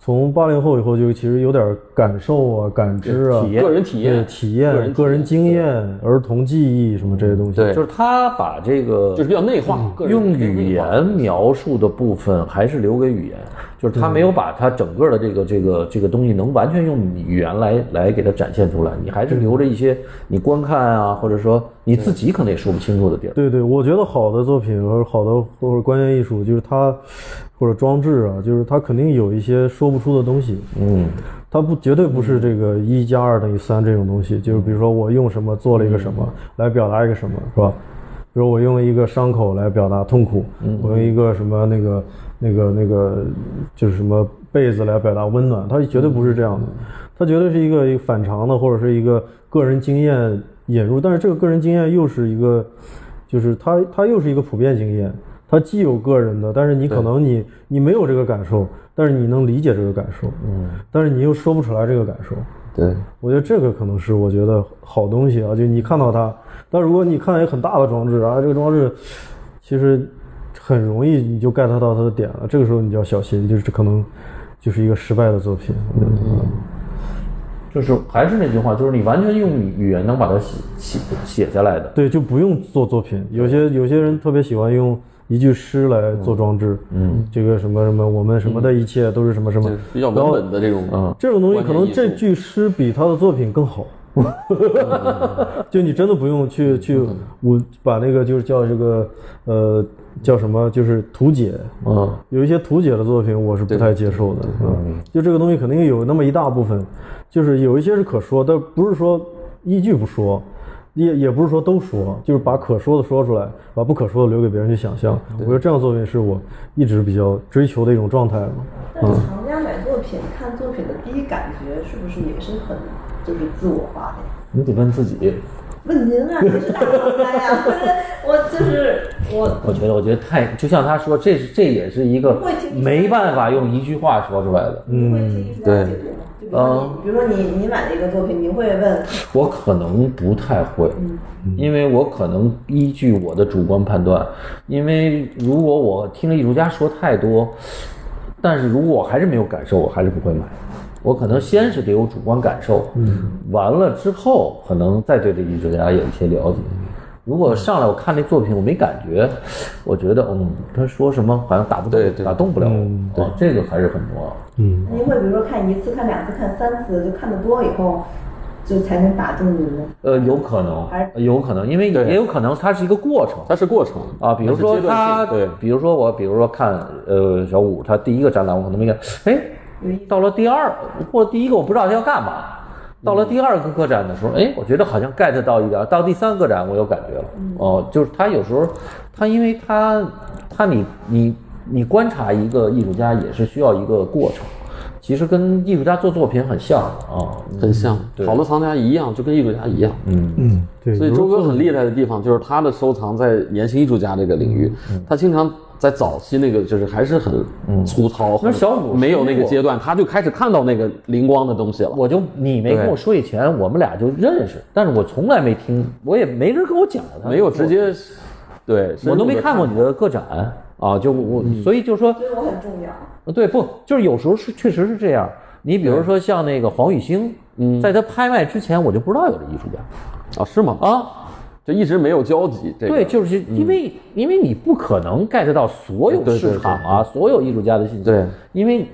从八零后以后，就其实有点感受啊、感知啊、体验个人体验对体验、个人经验、儿童记忆什么这些东西。对就是他把这个就是比较内化，个人用语言描述的部分还是留给语言，就是他没有把他整个的这个这个这个东西能完全用语言来来给它展现出来，你还是留着一些你观看啊，或者说你自己可能也说不清楚的地儿。对对，我觉得好的作品或者好的或者观念艺术，就是它或者装置啊，就是它肯定有一些说不出的东西。嗯，它不绝对不是这个一加二等于三这种东西，就是比如说我用什么做了一个什么来表达一个什么，是吧？比如我用了一个伤口来表达痛苦，我用一个什么那个那个那个就是什么被子来表达温暖，它绝对不是这样的，它绝对是一个一个反常的或者是一个个人经验引入，但是这个个人经验又是一个，就是它它又是一个普遍经验，它既有个人的，但是你可能你你没有这个感受，但是你能理解这个感受，嗯，但是你又说不出来这个感受，对，我觉得这个可能是我觉得好东西啊，就你看到它，但如果你看一个很大的装置啊，这个装置其实很容易你就 get 到它的点了，这个时候你就要小心，就是这可能就是一个失败的作品。我觉得就是还是那句话，就是你完全用语言能把它写写写下来的。对，就不用做作品。有些有些人特别喜欢用一句诗来做装置，嗯，这个什么什么，我们什么的一切都是什么什么对，比较文本的这种，嗯，这种东西可能这句诗比他的作品更好。就你真的不用去去我把那个就是叫这个呃叫什么就是图解啊，有一些图解的作品我是不太接受的嗯，就这个东西肯定有那么一大部分，就是有一些是可说，但不是说一句不说。也也不是说都说，就是把可说的说出来，把不可说的留给别人去想象。我觉得这样作品是我一直比较追求的一种状态嘛。但是藏家买作品看作品的第一感觉是不是也是很就是自我化的呀？你得问自己。问您啊，您是大藏家呀，我就是我我觉得，我觉得太就像他说，这是这也是一个没办法用一句话说出来的。你会替艺术家解读吗？就比如说你，比如说你你买了一个作品，你会问我可能不太会，因为我可能依据我的主观判断，因为如果我听了艺术家说太多，但是如果我还是没有感受，我还是不会买。我可能先是得有主观感受，嗯，完了之后可能再对这艺术家有一些了解。如果上来我看这作品我没感觉，我觉得嗯，他说什么好像打不动对，对打动不了我，对，这个还是很重要。嗯，您会比如说看一次、看两次、看三次，就看得多以后，就才能打动您吗？呃，有可能还，有可能，因为也有可能它是一个过程。它是过程啊，比如说他对，比如说我，比如说看呃小五他第一个展览，我可能没看，哎，到了第二或第一个我不知道他要干嘛，到了第二个个展的时候，哎，我觉得好像 get 到一点，到第三个展我有感觉了，哦，就是他有时候他因为他他你你你观察一个艺术家也是需要一个过程，其实跟艺术家做作品很像啊，很像，好多藏家一样，就跟艺术家一样。嗯嗯，对。所以周哥很厉害的地方就是他的收藏在年轻艺术家这个领域，他经常在早期那个就是还是很粗糙，那小五没有那个阶段，他就开始看到那个灵光的东西了。我就你没跟我说以前，我们俩就认识，但是我从来没听，我也没人跟我讲过他，没有直接，对，我都没看过你的个展啊，就我，所以就说，所以我很重要。呃对，不就是有时候是确实是这样。你比如说像那个黄宇星，嗯，在他拍卖之前，我就不知道有这艺术家啊，是吗？啊。就一直没有交集。这个对，就是因为因为你不可能 get 到所有对对市场啊，所有艺术家的信息。对，因为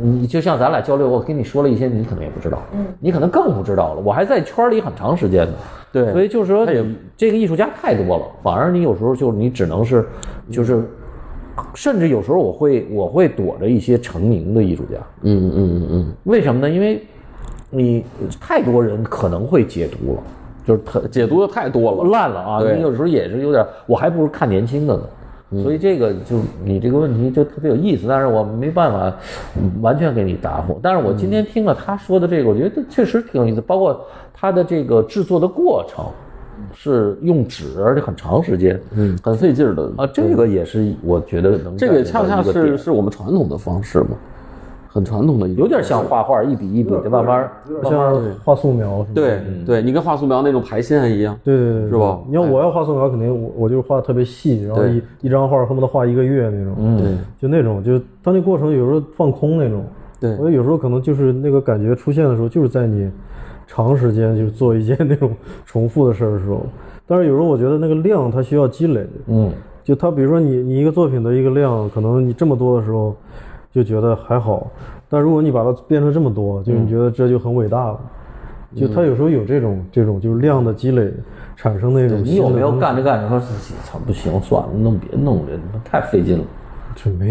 你就像咱俩交流，我跟你说了一些，你可能也不知道，嗯，你可能更不知道了。我还在圈里很长时间呢。对所以就是说，这个艺术家太多了，反而你有时候就你只能是，就是，甚至有时候我会我会躲着一些成名的艺术家，嗯嗯嗯嗯为什么呢？因为你太多人可能会解读了，就是特嗯，解读的太多了。烂了啊！你有时候也是有点，我还不如看年轻的呢。嗯所以这个就你这个问题就特别有意思，但是我没办法嗯完全给你答复。但是我今天听了他说的这个，我觉得确实挺有意思，包括他的这个制作的过程是用纸，而且很长时间嗯，很费劲儿的啊，这个也是我觉得能这个恰恰是是我们传统的方式嘛，很传统的一种有点像画画，一笔一笔的慢慢像画素描。对对，你跟画素描那种排线一样。对对对，是吧你要我要画素描，肯定我我就画得特别细，然后一一张画恨不得画一个月那种。嗯对就那种，就当那过程有时候放空那种。对我有时候可能就是那个感觉出现的时候，就是在你长时间就做一件 那种重复的事儿的时候。但是有时候我觉得那个量它需要积累。嗯就它比如说你你一个作品的一个量，可能你这么多的时候就觉得还好，但如果你把它变成这么多，就你觉得这就很伟大了。就他有时候有这种这种就是量的积累产生那种你有没有干着干着说自己操不行，算了，弄别弄这太费劲了。这没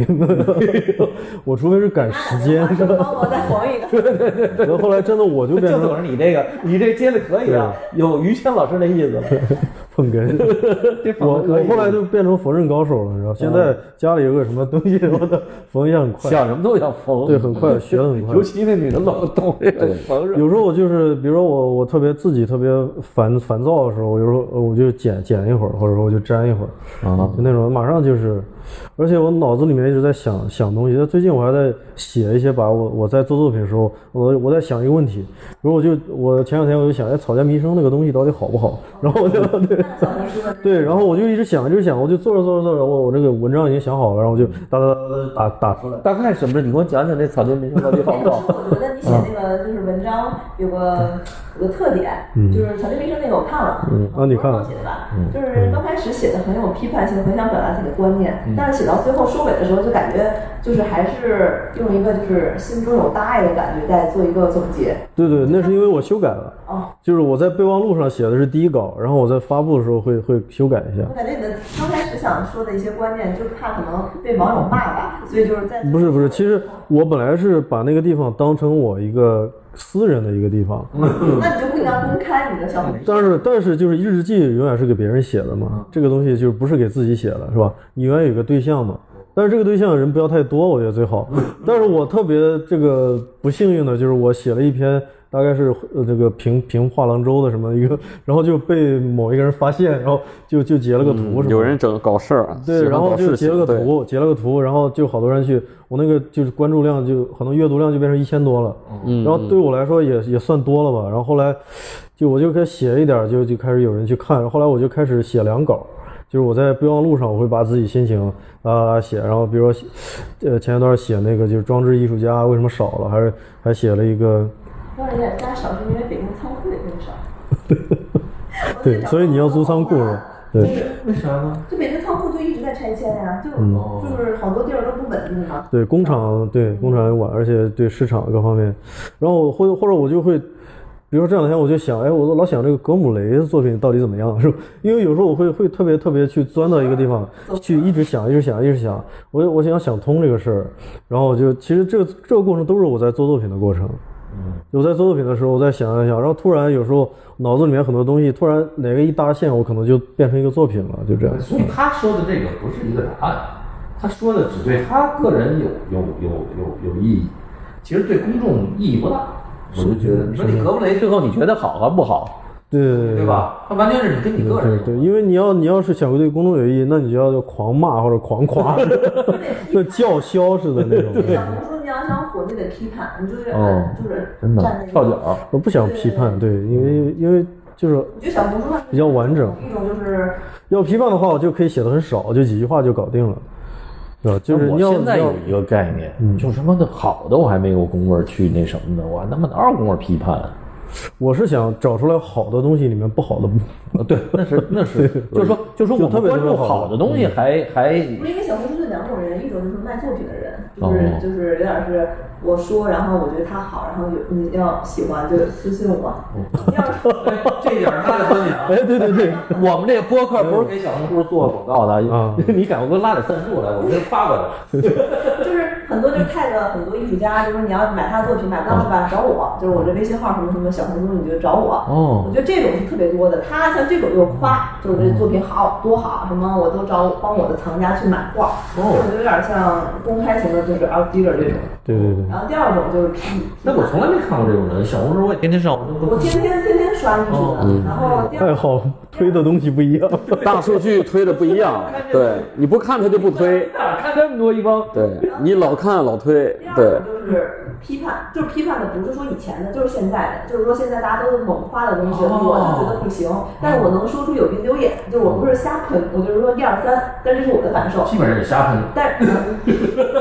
有，我除非是赶时间，是吧？帮我再缝一个。然后后来真的我就变 就成等着你这个，你这接的可以啊，有于谦老师那意思了。捧哏。我我后来就变成缝纫高手了，你知道现在家里有个什么东西，我的缝一下很快。想什么都想缝，对很快学得很快 尤其那女的老懂这个缝纫。有时候我就是，比如说我我特别自己特别烦烦躁的时候，我有时候呃我就剪剪一会儿，或者说我就粘一会儿，啊就那种马上就是，而且我脑子里面一直在想想东西。最近我还在写一些，把我我在做作品的时候，我我在想一个问题，比如我就我前两天我就想，哎，草间弥生那个东西到底好不好？然后我就对对，然后我就一直想，一直想，我就做着做着做着，我我这个文章已经想好了，然后我就哒哒哒哒打打出来。大概什么？你给我讲讲这草间弥生到底好不好？我觉得你写那个就是文章有个有个特点，就是草间弥生那个我看了，嗯啊你看了我写的吧？就是刚开始写的很有批判性，很想表达自己的观念，但是写到最后收尾的时候，就感觉就是还是用一个就是心中有大爱的感觉在做一个总结。对对，那是因为我修改了。哦，就是我在备忘录上写的是第一稿，然后我在发布的时候会会修改一下我。感觉你的刚开始想说的一些观念，就是怕可能被网友骂吧，所以就是在不是不是，其实我本来是把那个地方当成我一个私人的一个地方，那你就不应该公开你的小红书。但是但是就是日记永远是给别人写的嘛，这个东西就是不是给自己写的，是吧？你永远有个对象嘛。但是这个对象人不要太多，我觉得最好。但是我特别这个不幸运的就是我写了一篇，大概是呃这个平平画廊周的什么一个，然后就被某一个人发现，然后就就截了个图什么的。有人整搞事儿啊，对，然后就截了个图，截了个图，然后就好多人去，我那个就是关注量就可能阅读量就变成一千多了，嗯然后对我来说也也算多了吧。然后后来就我就开始写一点儿，就就开始有人去看，后来我就开始写两稿，就是我在备忘录上我会把自己心情啊写，然后比如说呃前一段写那个就是装置艺术家为什么少了，还是还写了一个当然人家少是因为北京仓库也更少。对，所以你要租仓库是吧？对。为啥呢？就北京仓库就一直在拆迁呀，就嗯就是好多地儿都不稳定嘛。对工厂，对工厂也晚，而且对市场各方面，然后或或者我就会，比如说这两天我就想，哎，我都老想这个格姆雷的作品到底怎么样，是吧？因为有时候我会会特别特别去钻到一个地方去，一直想，一直想，一直想，我我想想通这个事儿，然后我就其实这个这个过程都是我在做作品的过程。我在做作品的时候，我在想一想，然后突然有时候脑子里面很多东西，突然哪个一搭线，我可能就变成一个作品了，就这样。所以他说的这个不是一个答案，他说的只对他个人有有有有有意义，其实对公众意义不大。我就觉得，你说你格布雷最后你觉得好还不好，对对对吧？他完全是你跟你个人有对对，因为你要你要是想对公众有意义，那你就要狂骂或者狂夸，那叫嚣似的那种。得批判，你就是哦就是真的跳脚。我不想批判，对，因为因为就是我觉得小红书上比较完整一种就是要批判的话，我就可以写的很少，就几句话就搞定了，对吧？就是我你要现在有一个概念，就他妈的好的我还没有功夫去那什么呢，我他妈哪有功夫批判啊？我是想找出来好的东西里面不好的。呃对，那是 那是，就是说，就是说，我们关注好好的东西还还不是因为小红书就两种人，一种就是卖作品的人，就哦是、就是有点是我说，然后我觉得他好，然后有你要喜欢就私信我。要是这点儿他的观点啊。哎，对对对，我们这个播客不是给小红书做广告的啊，你赶快给我拉点赞助来，我给他夸过来。就是很多就 tag 很多艺术家，就是你要买他的作品买不到是吧？找我，就是我这微信号什么什么小红书，你就找我。哦我觉得这种是特别多的。他像这种就是夸，就是这作品好多好，什么我都找帮我的藏家去买画，哦就有点像公开型的，就是 out dealer 这种。对对对。然后第二种就是批，那我从来没看过这种人，小红书我也天天上，我天天天天刷艺术的，然后爱好推的东西不一样。大数据推的不一样，对，你不看他就不推，看这么多一帮，对你老看老推对，就是批判，就是批判的不是说以前的，就是现在的，就是说现在大家都猛夸的东西，哦我就觉得不行，但是我能说出有鼻子有眼，就是我不是瞎喷，我就是说一二三，但这是我的感受。基本上也瞎喷。但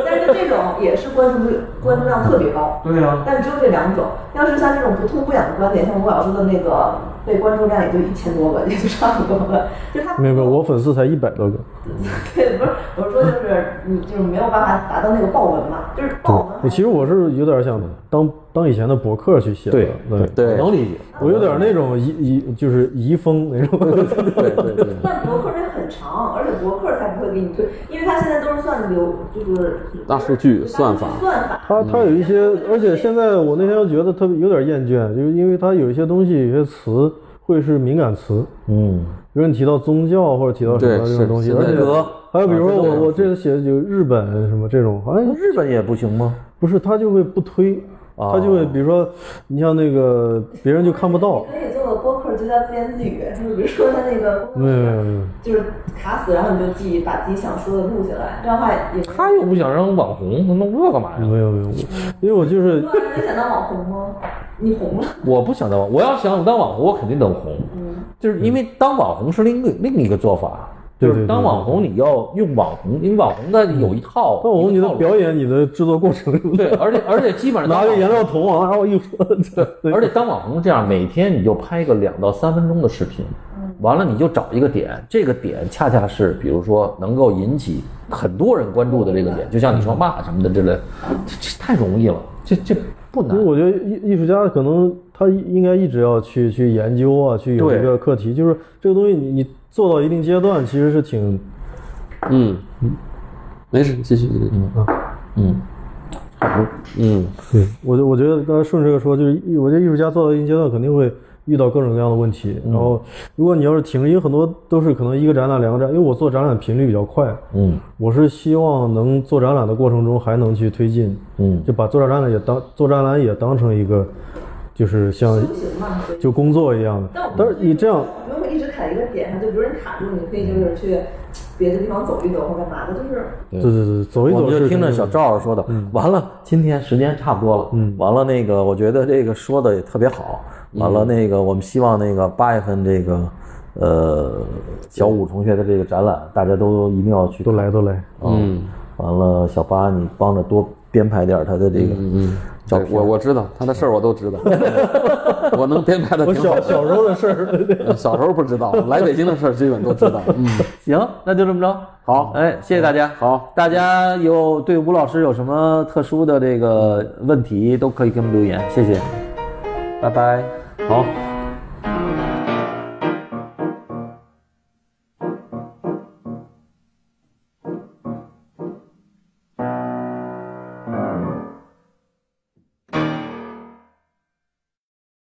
但是这种也是关注率关注量特别高，对啊，但只有这两种。要是像这种不痛不痒的观点，像吴老师的那个被关注量也就一千多个，也就差不多了。就他没有没有，我粉丝才一百多个。对，不是我是说就是你就是没有办法达到那个爆文嘛，就是爆文我其实我是有点想当当以前的博客去写的。对对对能理解。我有点那种遗遗就是遗风那种。对对对，但博客这很长，而且博客才不会给你推，因为它现在都是算流，就是大数据算法算法。它它有一些，而且现在我那天觉得特别有点厌倦，就是因为它有一些东西，有些词会是敏感词，嗯，比如你提到宗教或者提到什么这种东西，而且还有比如说我我这次写的就日本什么这种，好像日本也不行吗？不是他就会不推，哦他就会比如说你像那个别人就看不到，可以做个播客，就叫自言自语，就是比如说他那个没有没有没有，就是卡死，然后你就自己把自己想说的录下来，这样的话也他又不想让网红，他弄这干嘛呀？没有没有，因为我就是你想当网红吗？你红了，我不想当网，我要想当网红，我肯定能红。就是因为当网红是另一个另一个做法，就是对对对当网红你要用网红，因为网红它有一套。当网红你的表演你的制作过程，对，而且而且基本上拿个颜料桶往那儿一说，对 而且当网红这样，每天你就拍个两到三分钟的视频，完了你就找一个点，这个点恰恰是比如说能够引起很多人关注的这个点，就像你说骂什么的之类，这这太容易了，这这不难因为。我觉得艺艺术家可能他应该一直要去去研究啊，去有一个课题，就是这个东西你你做到一定阶段，其实是挺嗯。嗯，没事，继续继续。嗯，嗯，对我觉我觉得刚才顺着这个说，就是我觉得艺术家做到一定阶段肯定会遇到各种各样的问题，然后如果你要是停，因为很多都是可能一个展览两个展，因为我做展览频率比较快，嗯。我是希望能做展览的过程中还能去推进，嗯。就把做展览也当做展览也当成一个，就是像就工作一样的。但是你这样，一直卡一个点上，就比如你卡住，你可以就是去别的地方走一走或干嘛的，就是对。对对，走一走我们就听着小赵说的，完了，今天时间差不多了，嗯，完了那个，我觉得这个说的也特别好，完了那个，我们希望那个八月份这个，呃，小五同学的这个展览，大家都一定要去都来都来。嗯，完了，小八你帮着多编排点他的这个，嗯，照对片，我我知道他的事儿，我都知道，我能编排的挺好。小小时候的事儿，呃小时候不知道，来北京的事儿基本都知道。嗯，行，那就这么着，好。哎，谢谢大家，好，大家有对吴老师有什么特殊的这个问题，都可以给我们留言，谢谢，拜拜。好。